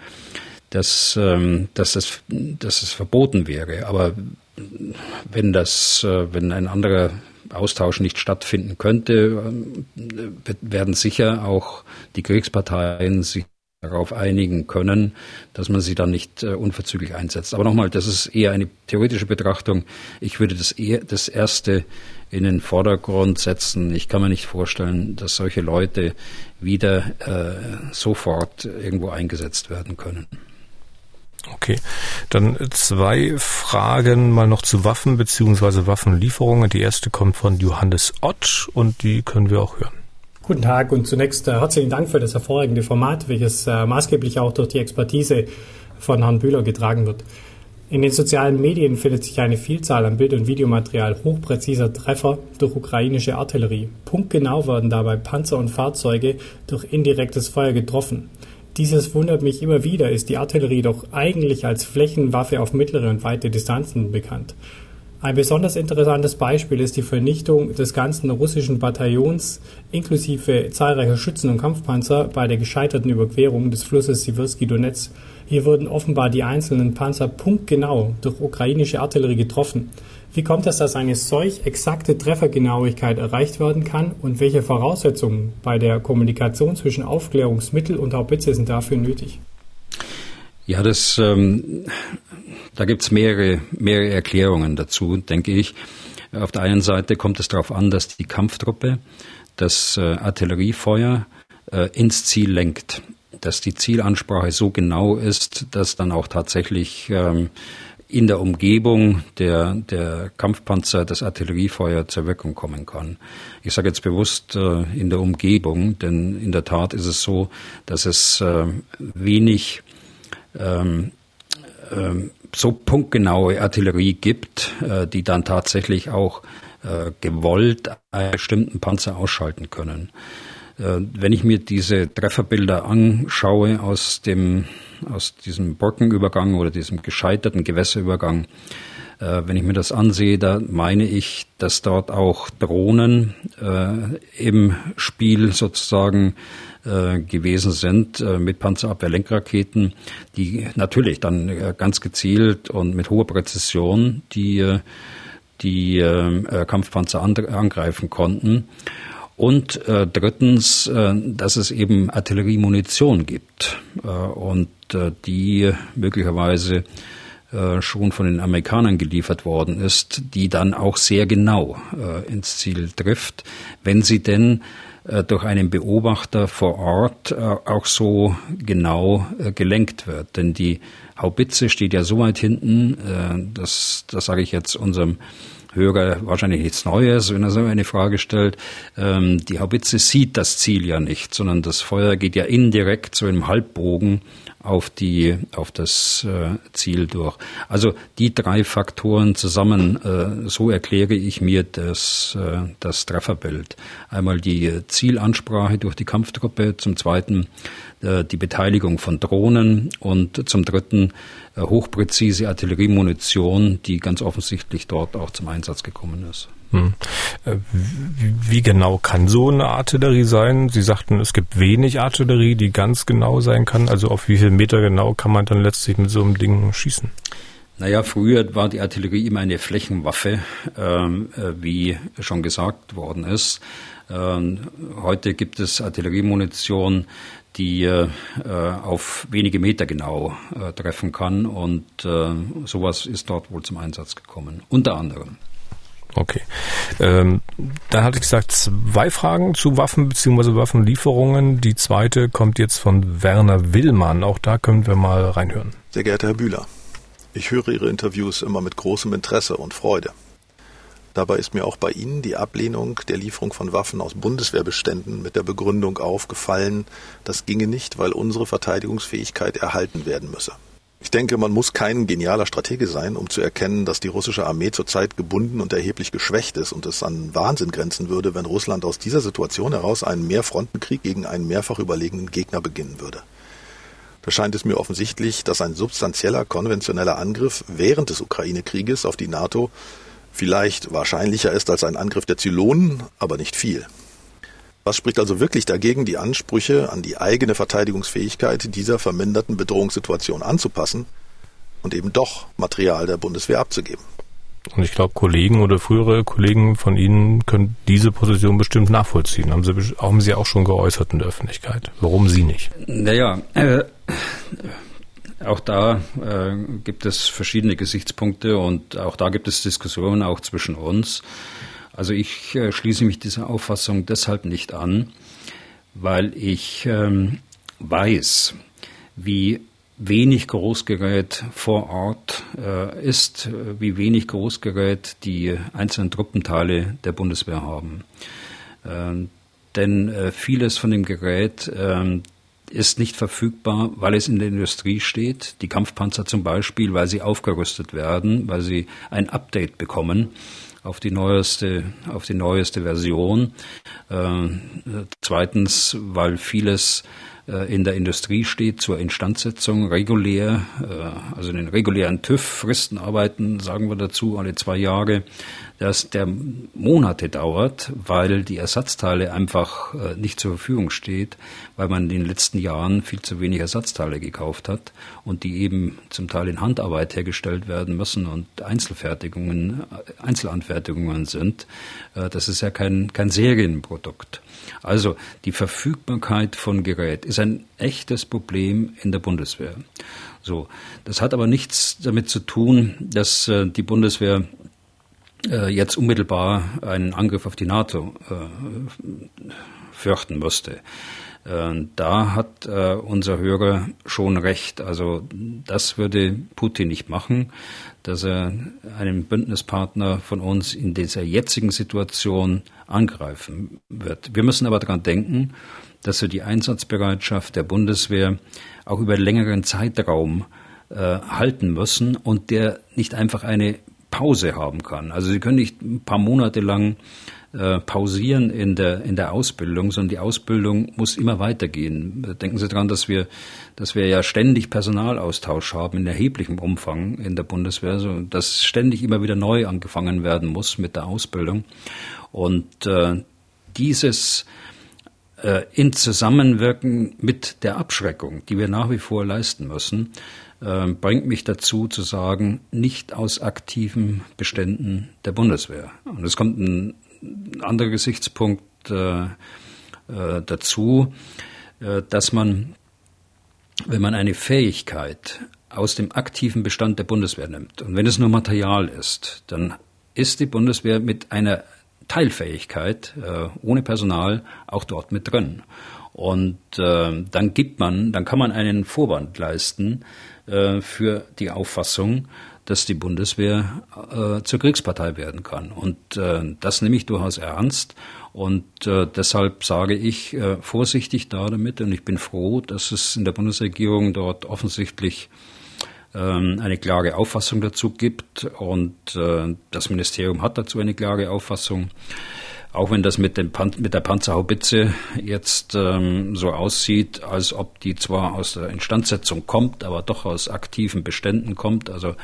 dass, ähm, dass, es, dass es verboten wäre. Aber wenn das, äh, wenn ein anderer Austausch nicht stattfinden könnte, äh, werden sicher auch die Kriegsparteien sich darauf einigen können, dass man sie dann nicht äh, unverzüglich einsetzt. Aber nochmal, das ist eher eine theoretische Betrachtung. Ich würde das, eher, das erste in den Vordergrund setzen. Ich kann mir nicht vorstellen, dass solche Leute wieder äh, sofort irgendwo eingesetzt werden können. Okay, dann zwei Fragen mal noch zu Waffen bzw. Waffenlieferungen. Die erste kommt von Johannes Ott und die können wir auch hören. Guten Tag und zunächst äh, herzlichen Dank für das hervorragende Format, welches äh, maßgeblich auch durch die Expertise von Herrn Bühler getragen wird. In den sozialen Medien findet sich eine Vielzahl an Bild- und Videomaterial hochpräziser Treffer durch ukrainische Artillerie. Punktgenau werden dabei Panzer und Fahrzeuge durch indirektes Feuer getroffen. Dieses wundert mich immer wieder, ist die Artillerie doch eigentlich als Flächenwaffe auf mittlere und weite Distanzen bekannt. Ein besonders interessantes Beispiel ist die Vernichtung des ganzen russischen Bataillons inklusive zahlreicher Schützen und Kampfpanzer bei der gescheiterten Überquerung des Flusses Siversky Donetsk. Hier wurden offenbar die einzelnen Panzer punktgenau durch ukrainische Artillerie getroffen. Wie kommt es, dass eine solch exakte Treffergenauigkeit erreicht werden kann und welche Voraussetzungen bei der Kommunikation zwischen Aufklärungsmittel und Haubitze sind dafür nötig? Ja, das, ähm, da gibt's mehrere, mehrere Erklärungen dazu, denke ich. Auf der einen Seite kommt es darauf an, dass die Kampftruppe das äh, Artilleriefeuer äh, ins Ziel lenkt, dass die Zielansprache so genau ist, dass dann auch tatsächlich ähm, in der Umgebung der, der Kampfpanzer das Artilleriefeuer zur Wirkung kommen kann. Ich sage jetzt bewusst äh, in der Umgebung, denn in der Tat ist es so, dass es äh, wenig ähm, ähm, so punktgenaue Artillerie gibt, äh, die dann tatsächlich auch äh, gewollt einen bestimmten Panzer ausschalten können. Äh, wenn ich mir diese Trefferbilder anschaue aus dem, aus diesem Brückenübergang oder diesem gescheiterten Gewässerübergang, äh, wenn ich mir das ansehe, da meine ich, dass dort auch Drohnen äh, im Spiel sozusagen äh, gewesen sind äh, mit Panzerabwehrlenkraketen, die natürlich dann äh, ganz gezielt und mit hoher Präzision die, die Kampfpanzer angreifen konnten. Und äh, drittens, äh, dass es eben Artilleriemunition gibt äh, und äh, die möglicherweise äh, schon von den Amerikanern geliefert worden ist, die dann auch sehr genau äh, ins Ziel trifft, wenn sie denn äh, durch einen Beobachter vor Ort äh, auch so genau gelenkt wird. Denn die Haubitze steht ja so weit hinten, das, das sage ich jetzt unserem Hörer wahrscheinlich nichts Neues, wenn er so eine Frage stellt. Ähm, die Haubitze sieht das Ziel ja nicht, sondern das Feuer geht ja indirekt so im Halbbogen auf die auf das äh, Ziel durch. Also die drei Faktoren zusammen, äh, so erkläre ich mir das äh, das Trefferbild. Einmal die Zielansprache durch die Kampftruppe, zum zweiten äh, die Beteiligung von Drohnen und zum dritten äh, hochpräzise Artilleriemunition, die ganz offensichtlich dort auch zum Einsatz gekommen ist. Hm. Äh, wie genau kann so eine Artillerie sein? Sie sagten, es gibt wenig Artillerie, die ganz genau sein kann. Also auf wie viel Meter genau kann man dann letztlich mit so einem Ding schießen? Naja, früher war die Artillerie immer eine Flächenwaffe, ähm, wie schon gesagt worden ist. Ähm, heute gibt es Artilleriemunition, die äh, auf wenige Meter genau äh, treffen kann und äh, sowas ist dort wohl zum Einsatz gekommen, unter anderem. Okay. Ähm, dann hatte ich gesagt, zwei Fragen zu Waffen bzw. Waffenlieferungen. Die zweite kommt jetzt von Werner Willmann. Auch da können wir mal reinhören. Sehr geehrter Herr Bühler, ich höre Ihre Interviews immer mit großem Interesse und Freude. Dabei ist mir auch bei Ihnen die Ablehnung der Lieferung von Waffen aus Bundeswehrbeständen mit der Begründung aufgefallen, das ginge nicht, weil unsere Verteidigungsfähigkeit erhalten werden müsse. Ich denke, man muss kein genialer Stratege sein, um zu erkennen, dass die russische Armee zurzeit gebunden und erheblich geschwächt ist und es an Wahnsinn grenzen würde, wenn Russland aus dieser Situation heraus einen Mehrfrontenkrieg gegen einen mehrfach überlegenen Gegner beginnen würde. Da scheint es mir offensichtlich, dass ein substanzieller konventioneller Angriff während des Ukraine-Krieges auf die NATO vielleicht wahrscheinlicher ist als ein Angriff der Zylonen, aber nicht viel. Was spricht also wirklich dagegen, die Ansprüche an die eigene Verteidigungsfähigkeit dieser verminderten Bedrohungssituation anzupassen und eben doch Material der Bundeswehr abzugeben? Und ich glaube, Kollegen oder frühere Kollegen von Ihnen können diese Position bestimmt nachvollziehen. Haben Sie, haben Sie auch schon geäußert in der Öffentlichkeit. Warum Sie nicht? Naja, äh, auch da äh, gibt es verschiedene Gesichtspunkte und auch da gibt es Diskussionen auch zwischen uns. Also ich äh, schließe mich dieser Auffassung deshalb nicht an, weil ich ähm, weiß, wie wenig Großgerät vor Ort äh, ist, wie wenig Großgerät die einzelnen Truppenteile der Bundeswehr haben. Ähm, denn äh, vieles von dem Gerät ähm, ist nicht verfügbar, weil es in der Industrie steht. Die Kampfpanzer zum Beispiel, weil sie aufgerüstet werden, weil sie ein Update bekommen auf die neueste, auf die neueste Version. Äh, zweitens, weil vieles in der Industrie steht zur Instandsetzung regulär, äh, also den regulären TÜV, Fristenarbeiten, sagen wir dazu, alle zwei Jahre, dass der Monate dauert, weil die Ersatzteile einfach äh, nicht zur Verfügung steht, weil man in den letzten Jahren viel zu wenig Ersatzteile gekauft hat und die eben zum Teil in Handarbeit hergestellt werden müssen und Einzelfertigungen, Einzelanfertigungen sind. Das ist ja kein, kein Serienprodukt. Also die Verfügbarkeit von Gerät ist ein echtes Problem in der Bundeswehr. So, das hat aber nichts damit zu tun, dass äh, die Bundeswehr äh, jetzt unmittelbar einen Angriff auf die NATO äh, fürchten müsste. Äh, da hat äh, unser Hörer schon recht. Also das würde Putin nicht machen, dass er einen Bündnispartner von uns in dieser jetzigen Situation angreifen wird. Wir müssen aber daran denken, dass wir die Einsatzbereitschaft der Bundeswehr auch über längeren Zeitraum äh, halten müssen und der nicht einfach eine Pause haben kann. Also Sie können nicht ein paar Monate lang äh, pausieren in der, in der Ausbildung, sondern die Ausbildung muss immer weitergehen. Denken Sie daran, dass wir, dass wir ja ständig Personalaustausch haben in erheblichem Umfang in der Bundeswehr, so dass ständig immer wieder neu angefangen werden muss mit der Ausbildung. Und äh, dieses äh, in Zusammenwirken mit der Abschreckung, die wir nach wie vor leisten müssen, äh, bringt mich dazu zu sagen, nicht aus aktiven Beständen der Bundeswehr. Und es kommt ein anderer Gesichtspunkt äh, äh, dazu, äh, dass man, wenn man eine Fähigkeit aus dem aktiven Bestand der Bundeswehr nimmt und wenn es nur Material ist, dann ist die Bundeswehr mit einer Teilfähigkeit äh, ohne Personal auch dort mit drin. Und dann gibt man, dann kann man einen Vorwand leisten für die Auffassung, dass die Bundeswehr äh, zur Kriegspartei werden kann. Und äh, das nehme ich durchaus ernst. Und äh, deshalb sage ich äh, vorsichtig da damit. Und ich bin froh, dass es in der Bundesregierung dort offensichtlich ähm, eine klare Auffassung dazu gibt. Und äh, das Ministerium hat dazu eine klare Auffassung. Auch wenn das mit, dem Pan mit der Panzerhaubitze jetzt ähm, so aussieht, als ob die zwar aus der Instandsetzung kommt, aber doch aus aktiven Beständen kommt. Also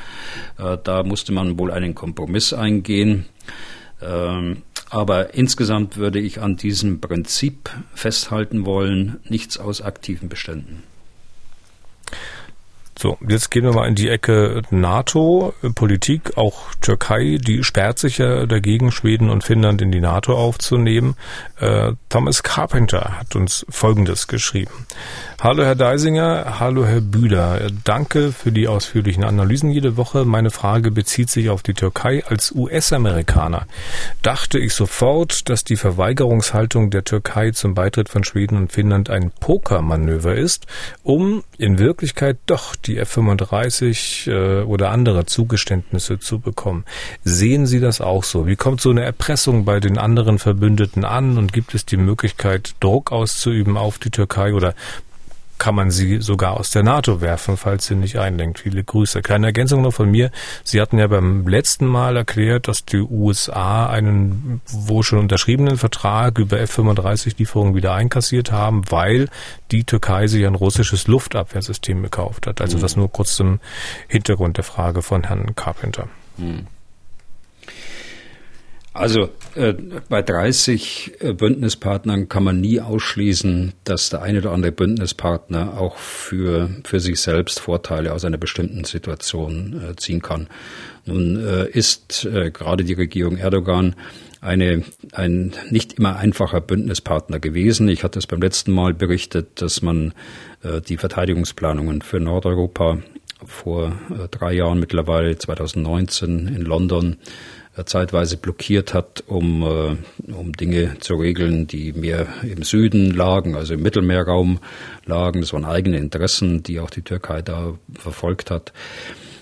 äh, da musste man wohl einen Kompromiss eingehen. Ähm, aber insgesamt würde ich an diesem Prinzip festhalten wollen, nichts aus aktiven Beständen. So, jetzt gehen wir mal in die Ecke NATO, Politik, auch Türkei, die sperrt sich ja dagegen, Schweden und Finnland in die NATO aufzunehmen. Äh, Thomas Carpenter hat uns Folgendes geschrieben. Hallo Herr Deisinger, hallo Herr Bühler. Danke für die ausführlichen Analysen jede Woche. Meine Frage bezieht sich auf die Türkei. Als US-Amerikaner dachte ich sofort, dass die Verweigerungshaltung der Türkei zum Beitritt von Schweden und Finnland ein Pokermanöver ist, um in Wirklichkeit doch die F-35 äh, oder andere Zugeständnisse zu bekommen. Sehen Sie das auch so? Wie kommt so eine Erpressung bei den anderen Verbündeten an und gibt es die Möglichkeit, Druck auszuüben auf die Türkei oder kann man sie sogar aus der NATO werfen, falls sie nicht einlenkt. Viele Grüße. Kleine Ergänzung noch von mir. Sie hatten ja beim letzten Mal erklärt, dass die USA einen wohl schon unterschriebenen Vertrag über F-35-Lieferungen wieder einkassiert haben, weil die Türkei sich ein russisches Luftabwehrsystem gekauft hat. Also mhm. das nur kurz zum Hintergrund der Frage von Herrn Carpenter. Mhm. Also äh, bei 30 äh, Bündnispartnern kann man nie ausschließen, dass der eine oder andere Bündnispartner auch für, für sich selbst Vorteile aus einer bestimmten Situation äh, ziehen kann. Nun äh, ist äh, gerade die Regierung Erdogan eine, ein nicht immer einfacher Bündnispartner gewesen. Ich hatte es beim letzten Mal berichtet, dass man äh, die Verteidigungsplanungen für Nordeuropa vor drei Jahren mittlerweile, 2019 in London, zeitweise blockiert hat, um, äh, um Dinge zu regeln, die mehr im Süden lagen, also im Mittelmeerraum lagen. Das waren eigene Interessen, die auch die Türkei da verfolgt hat.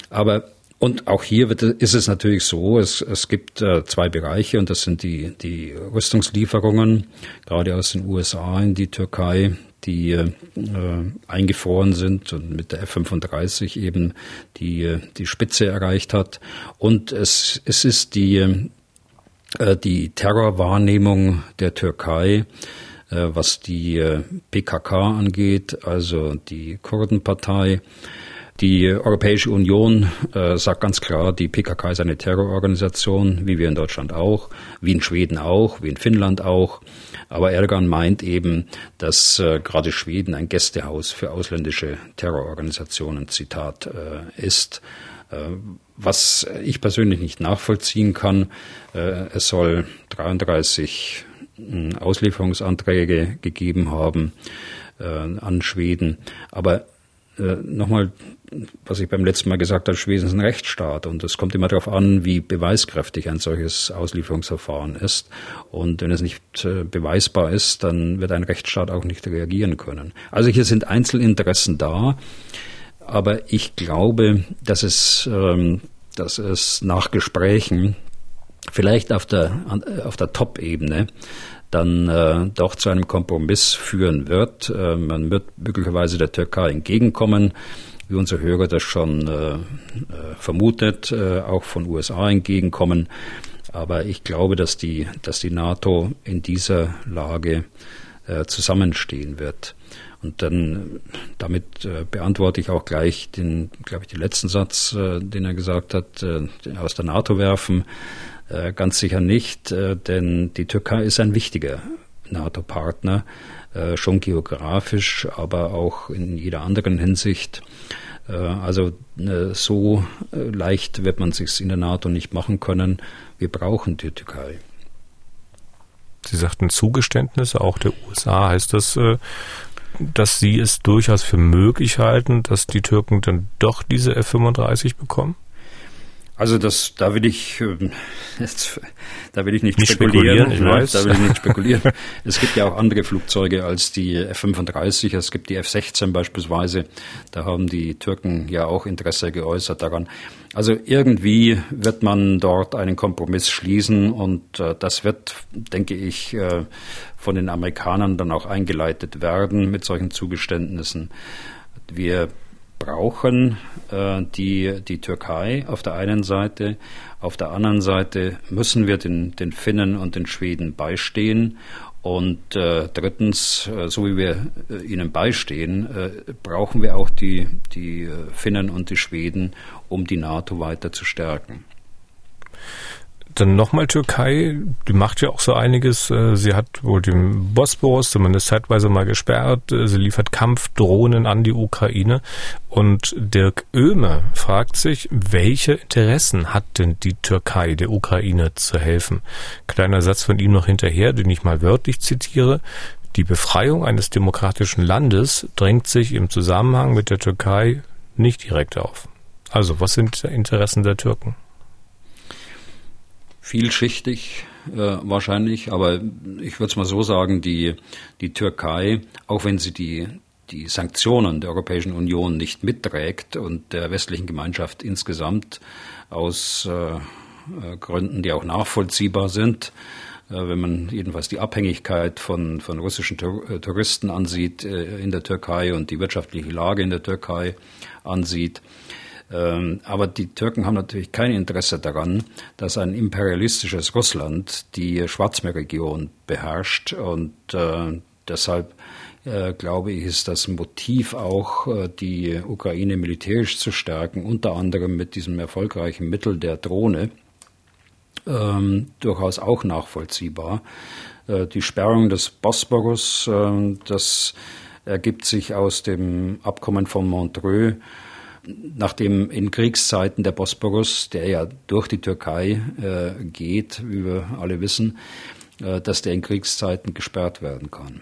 Aber und auch hier wird, ist es natürlich so, es, es gibt äh, zwei Bereiche und das sind die, die Rüstungslieferungen, gerade aus den USA in die Türkei, die äh, eingefroren sind und mit der F-35 eben die, die Spitze erreicht hat. Und es, es ist die, äh, die Terrorwahrnehmung der Türkei, äh, was die äh, PKK angeht, also die Kurdenpartei, die Europäische Union äh, sagt ganz klar, die PKK ist eine Terrororganisation, wie wir in Deutschland auch, wie in Schweden auch, wie in Finnland auch. Aber Erdogan meint eben, dass äh, gerade Schweden ein Gästehaus für ausländische Terrororganisationen, Zitat, äh, ist. Äh, was ich persönlich nicht nachvollziehen kann. Äh, es soll 33 hm, Auslieferungsanträge gegeben haben äh, an Schweden. Aber äh, nochmal, was ich beim letzten Mal gesagt habe, Schweden ist ein Rechtsstaat und es kommt immer darauf an, wie beweiskräftig ein solches Auslieferungsverfahren ist. Und wenn es nicht äh, beweisbar ist, dann wird ein Rechtsstaat auch nicht reagieren können. Also hier sind Einzelinteressen da, aber ich glaube, dass es, ähm, dass es nach Gesprächen vielleicht auf der, auf der Top-Ebene dann äh, doch zu einem Kompromiss führen wird. Äh, man wird möglicherweise der Türkei entgegenkommen, wie unser Hörer das schon äh, äh, vermutet, äh, auch von USA entgegenkommen. Aber ich glaube, dass die, dass die NATO in dieser Lage äh, zusammenstehen wird. Und dann damit äh, beantworte ich auch gleich den, glaube ich, den letzten Satz, äh, den er gesagt hat, äh, aus der NATO werfen. Äh, ganz sicher nicht, äh, denn die Türkei ist ein wichtiger NATO-Partner, äh, schon geografisch, aber auch in jeder anderen Hinsicht. Also so leicht wird man sich in der NATO nicht machen können. Wir brauchen die Türkei. Sie sagten Zugeständnisse auch der USA. Heißt das, dass Sie es durchaus für möglich halten, dass die Türken dann doch diese F-35 bekommen? Also das, da will ich ähm, jetzt, da will ich nicht, nicht spekulieren. spekulieren ich weiß. Da will ich nicht spekulieren. es gibt ja auch andere Flugzeuge als die F-35. Es gibt die F-16 beispielsweise. Da haben die Türken ja auch Interesse geäußert daran. Also irgendwie wird man dort einen Kompromiss schließen und äh, das wird, denke ich, äh, von den Amerikanern dann auch eingeleitet werden mit solchen Zugeständnissen. Wir brauchen äh, die, die Türkei auf der einen Seite. Auf der anderen Seite müssen wir den, den Finnen und den Schweden beistehen. Und äh, drittens, äh, so wie wir äh, ihnen beistehen, äh, brauchen wir auch die, die äh, Finnen und die Schweden, um die NATO weiter zu stärken. Dann nochmal Türkei, die macht ja auch so einiges. Äh, sie hat wohl den Bosporus zumindest zeitweise mal gesperrt. Äh, sie liefert Kampfdrohnen an die Ukraine. Und Dirk Oehme fragt sich, welche Interessen hat denn die Türkei der Ukraine zu helfen? Kleiner Satz von ihm noch hinterher, den ich mal wörtlich zitiere. Die Befreiung eines demokratischen Landes drängt sich im Zusammenhang mit der Türkei nicht direkt auf. Also, was sind die Interessen der Türken? Vielschichtig äh, wahrscheinlich, aber ich würde es mal so sagen, die, die Türkei, auch wenn sie die, die Sanktionen der Europäischen Union nicht mitträgt und der westlichen Gemeinschaft insgesamt aus äh, äh Gründen, die auch nachvollziehbar sind, äh, wenn man jedenfalls die Abhängigkeit von, von russischen äh, Touristen ansieht in der Türkei und die wirtschaftliche Lage in der Türkei ansieht, aber die Türken haben natürlich kein Interesse daran, dass ein imperialistisches Russland die Schwarzmeerregion beherrscht und äh, deshalb äh, glaube ich, ist das Motiv auch, äh, die Ukraine militärisch zu stärken, unter anderem mit diesem erfolgreichen Mittel der Drohne, ähm, durchaus auch nachvollziehbar. Die Sperrung des Bosporus, das ergibt sich aus dem Abkommen von Montreux, nachdem in Kriegszeiten der Bosporus, der ja durch die Türkei äh, geht, wie wir alle wissen, äh, dass der in Kriegszeiten gesperrt werden kann.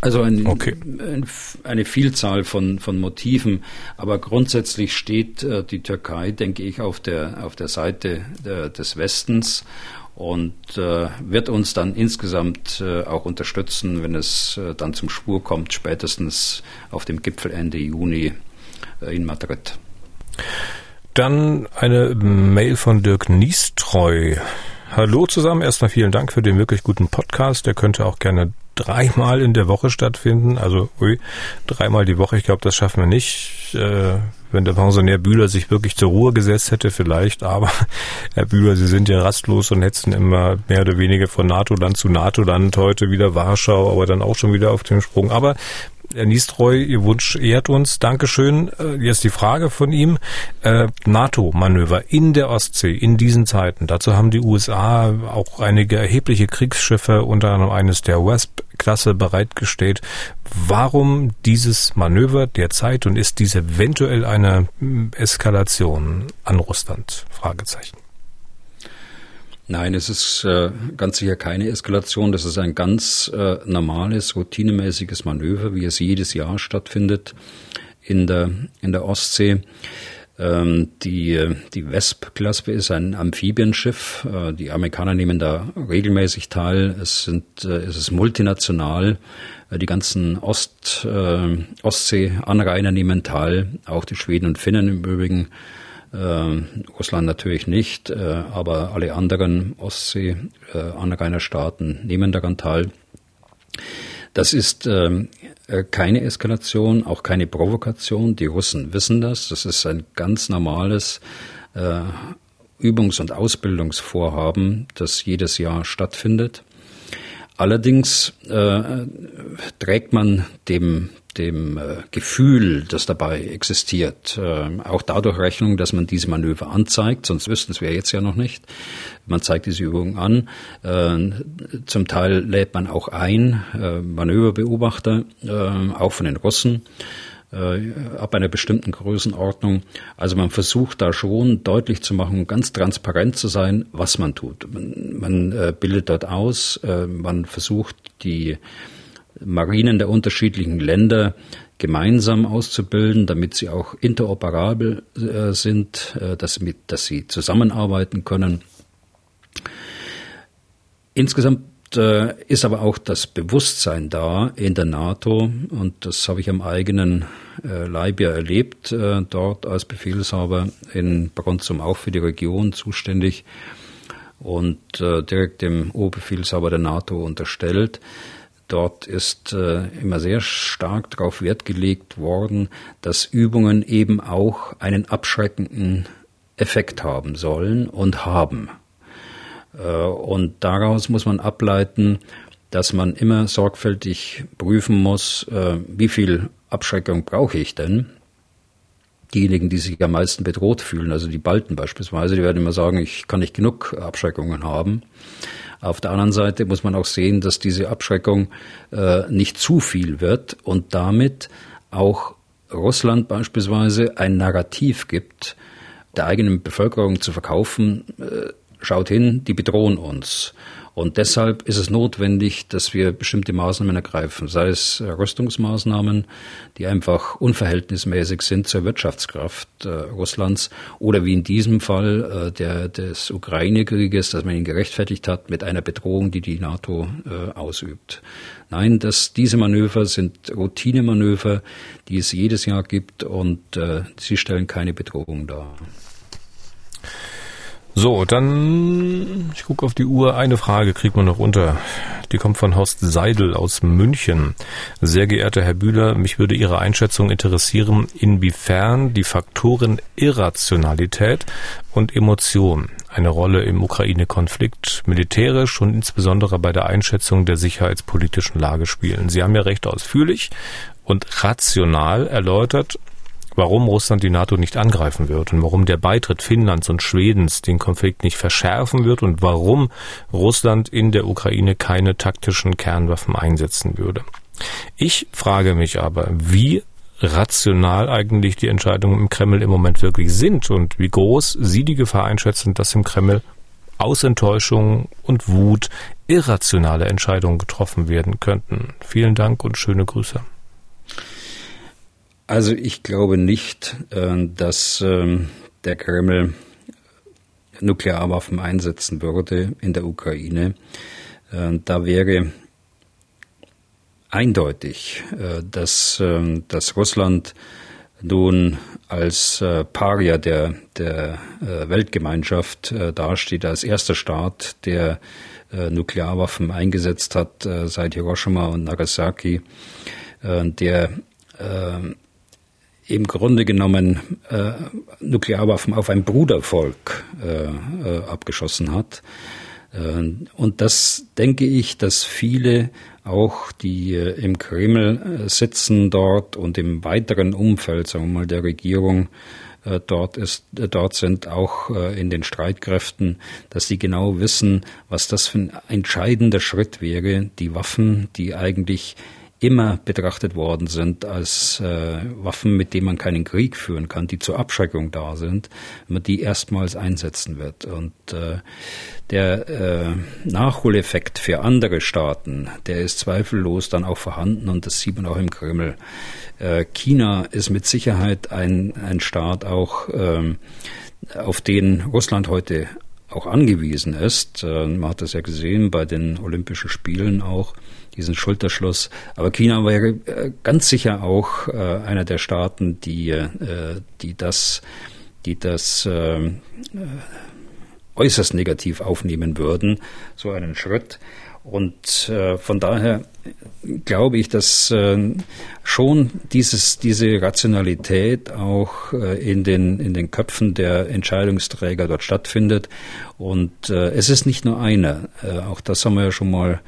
Also ein, okay. ein, eine Vielzahl von, von Motiven, aber grundsätzlich steht äh, die Türkei, denke ich, auf der, auf der Seite der, des Westens und äh, wird uns dann insgesamt äh, auch unterstützen, wenn es äh, dann zum Schwur kommt, spätestens auf dem Gipfel Ende Juni äh, in Madrid. Dann eine Mail von Dirk Niestreu. Hallo zusammen, erstmal vielen Dank für den wirklich guten Podcast. Der könnte auch gerne dreimal in der Woche stattfinden. Also ui, dreimal die Woche, ich glaube, das schaffen wir nicht. Äh, wenn der Pensionär Bühler sich wirklich zur Ruhe gesetzt hätte, vielleicht. Aber Herr Bühler, Sie sind ja rastlos und hetzen immer mehr oder weniger von NATO-Land zu NATO-Land. Heute wieder Warschau, aber dann auch schon wieder auf dem Sprung. Aber Herr Niestreu, Ihr Wunsch ehrt uns. Dankeschön. Äh, jetzt die Frage von ihm. Äh, NATO-Manöver in der Ostsee in diesen Zeiten. Dazu haben die USA auch einige erhebliche Kriegsschiffe, unter anderem eines der Wesp-Klasse bereitgestellt. Warum dieses Manöver derzeit und ist dies eventuell eine hm, Eskalation an Russland? Fragezeichen. Nein, es ist äh, ganz sicher keine Eskalation. Das ist ein ganz äh, normales, routinemäßiges Manöver, wie es jedes Jahr stattfindet in der, in der Ostsee. Ähm, die, die Wesp-Klasse ist ein Amphibienschiff. Äh, die Amerikaner nehmen da regelmäßig teil. Es, sind, äh, es ist multinational. Äh, die ganzen Ost, äh, Ostsee-Anrainer nehmen teil, auch die Schweden und Finnen im Übrigen. Äh, Russland natürlich nicht, äh, aber alle anderen Ostsee-Anrainerstaaten äh, nehmen daran teil. Das ist ähm, äh, keine Eskalation, auch keine Provokation. Die Russen wissen das. Das ist ein ganz normales äh, Übungs- und Ausbildungsvorhaben, das jedes Jahr stattfindet. Allerdings äh, trägt man dem dem äh, Gefühl, das dabei existiert, äh, auch dadurch Rechnung, dass man diese Manöver anzeigt, sonst wüssten es wir jetzt ja noch nicht. Man zeigt diese Übungen an. Äh, zum Teil lädt man auch ein, äh, Manöverbeobachter, äh, auch von den Russen äh, ab einer bestimmten Größenordnung. Also man versucht da schon deutlich zu machen, ganz transparent zu sein, was man tut. Man, man äh, bildet dort aus, äh, man versucht die Marinen der unterschiedlichen Länder gemeinsam auszubilden, damit sie auch interoperabel äh, sind, äh, dass, mit, dass sie zusammenarbeiten können. Insgesamt äh, ist aber auch das Bewusstsein da in der NATO und das habe ich am eigenen äh, Leib ja erlebt, äh, dort als Befehlshaber in Bronzum auch für die Region zuständig und äh, direkt dem Oberbefehlshaber der NATO unterstellt Dort ist äh, immer sehr stark darauf Wert gelegt worden, dass Übungen eben auch einen abschreckenden Effekt haben sollen und haben. Äh, und daraus muss man ableiten, dass man immer sorgfältig prüfen muss, äh, wie viel Abschreckung brauche ich denn? Diejenigen, die sich am meisten bedroht fühlen, also die Balten beispielsweise, die werden immer sagen, ich kann nicht genug Abschreckungen haben. Auf der anderen Seite muss man auch sehen, dass diese Abschreckung äh, nicht zu viel wird und damit auch Russland beispielsweise ein Narrativ gibt, der eigenen Bevölkerung zu verkaufen, äh, schaut hin, die bedrohen uns. Und deshalb ist es notwendig, dass wir bestimmte Maßnahmen ergreifen, sei es Rüstungsmaßnahmen, die einfach unverhältnismäßig sind zur Wirtschaftskraft äh, Russlands, oder wie in diesem Fall äh, der, des Ukraine-Krieges, dass man ihn gerechtfertigt hat mit einer Bedrohung, die die NATO äh, ausübt. Nein, dass diese Manöver sind Routinemanöver, die es jedes Jahr gibt und äh, sie stellen keine Bedrohung dar. So, dann, ich gucke auf die Uhr, eine Frage kriegt man noch unter. Die kommt von Horst Seidel aus München. Sehr geehrter Herr Bühler, mich würde Ihre Einschätzung interessieren, inwiefern die Faktoren Irrationalität und Emotion eine Rolle im Ukraine-Konflikt militärisch und insbesondere bei der Einschätzung der sicherheitspolitischen Lage spielen. Sie haben ja recht ausführlich und rational erläutert, warum Russland die NATO nicht angreifen wird und warum der Beitritt Finnlands und Schwedens den Konflikt nicht verschärfen wird und warum Russland in der Ukraine keine taktischen Kernwaffen einsetzen würde. Ich frage mich aber, wie rational eigentlich die Entscheidungen im Kreml im Moment wirklich sind und wie groß Sie die Gefahr einschätzen, dass im Kreml aus Enttäuschung und Wut irrationale Entscheidungen getroffen werden könnten. Vielen Dank und schöne Grüße. Also ich glaube nicht, äh, dass ähm, der Kreml Nuklearwaffen einsetzen würde in der Ukraine. Äh, da wäre eindeutig, äh, dass, dass Russland nun als Paria der, der Weltgemeinschaft dasteht, als erster Staat, der Nuklearwaffen eingesetzt hat seit Hiroshima und Nagasaki, der im Grunde genommen äh, Nuklearwaffen auf ein Brudervolk äh, äh, abgeschossen hat. Äh, und das denke ich, dass viele auch, die äh, im Kreml äh, sitzen dort und im weiteren Umfeld, sagen wir mal, der Regierung dort ist, dort sind, auch in den Streitkräften, dass sie genau wissen, was das für ein entscheidender Schritt wäre, die Waffen, die eigentlich immer betrachtet worden sind als äh, Waffen, mit denen man keinen Krieg führen kann, die zur Abschreckung da sind, wenn man die erstmals einsetzen wird. Und äh, der äh, Nachholeffekt für andere Staaten, der ist zweifellos dann auch vorhanden und das sieht man auch im Kreml. Äh, China ist mit Sicherheit ein, ein Staat auch, ähm, auf den Russland heute auch angewiesen ist. Äh, man hat das ja gesehen bei den Olympischen Spielen auch diesen Schulterschluss. Aber China wäre äh, ganz sicher auch äh, einer der Staaten, die, äh, die das, die das äußerst negativ aufnehmen würden, so einen Schritt. Und äh, von daher glaube ich, dass äh, schon dieses, diese Rationalität auch äh, in, den, in den Köpfen der Entscheidungsträger dort stattfindet. Und es ist nicht nur einer. auch das haben wir ja schon mal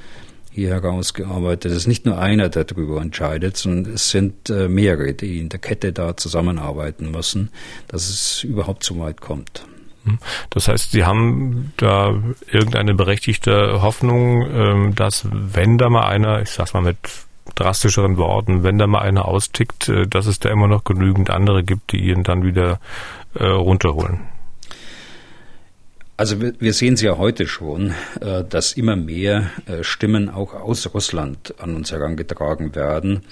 hier herausgearbeitet. Ist nicht nur einer, der darüber entscheidet, sondern es sind äh, mehrere, die in der Kette da zusammenarbeiten müssen, dass es überhaupt so weit kommt. Hm. Das heißt, Sie haben da irgendeine berechtigte Hoffnung, ähm, dass wenn da mal einer, ich sag's mal mit drastischeren Worten, wenn da mal einer austickt, äh, dass es da immer noch genügend andere gibt, die ihn dann wieder äh, runterholen. Also wir sehen es ja heute schon, äh, dass immer mehr äh, Stimmen auch aus Russland an uns herangetragen werden,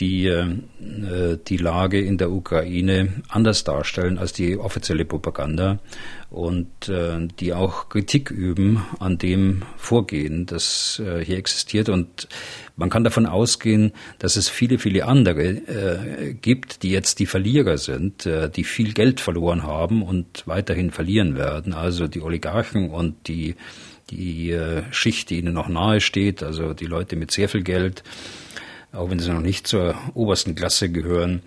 die äh, die Lage in der Ukraine anders darstellen als die offizielle Propaganda und äh, die auch Kritik üben an dem Vorgehen, das äh, hier existiert. Und man kann davon ausgehen, dass es viele, viele andere äh, gibt, die jetzt die Verlierer sind, äh, die viel Geld verloren haben und weiterhin verlieren werden. Also die Oligarchen und die, die äh, Schicht, die ihnen noch nahe steht, also die Leute mit sehr viel Geld, auch wenn sie noch nicht zur obersten Klasse gehören.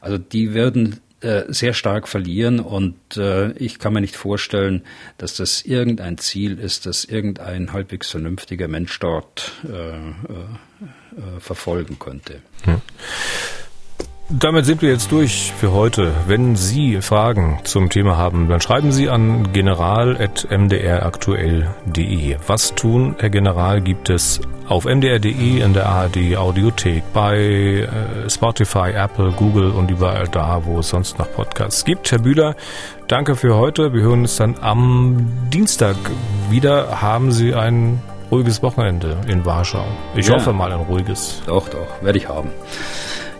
Also die werden äh, sehr stark verlieren und äh, ich kann mir nicht vorstellen, dass das irgendein Ziel ist, das irgendein halbwegs vernünftiger Mensch dort äh, äh, äh verfolgen könnte. Hm. Damit sind wir jetzt durch für heute. Wenn Sie Fragen zum Thema haben, dann schreiben Sie an general.mdraktuell.de. Was tun, Herr General, gibt es auf mdr.de, in der ARD Audiothek, bei äh, Spotify, Apple, Google und überall da, wo es sonst noch Podcasts gibt. Herr Bühler, danke für heute. Wir hören uns dann am Dienstag wieder. Haben Sie einen ruhiges Wochenende in Warschau. Ich Ja. hoffe mal ein ruhiges. Doch, doch, werde ich haben.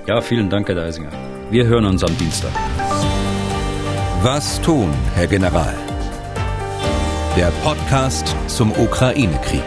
Ja, vielen Dank, Herr Deisinger. Wir hören uns am Dienstag. Was tun, Herr General? Der Podcast zum Ukraine-Krieg.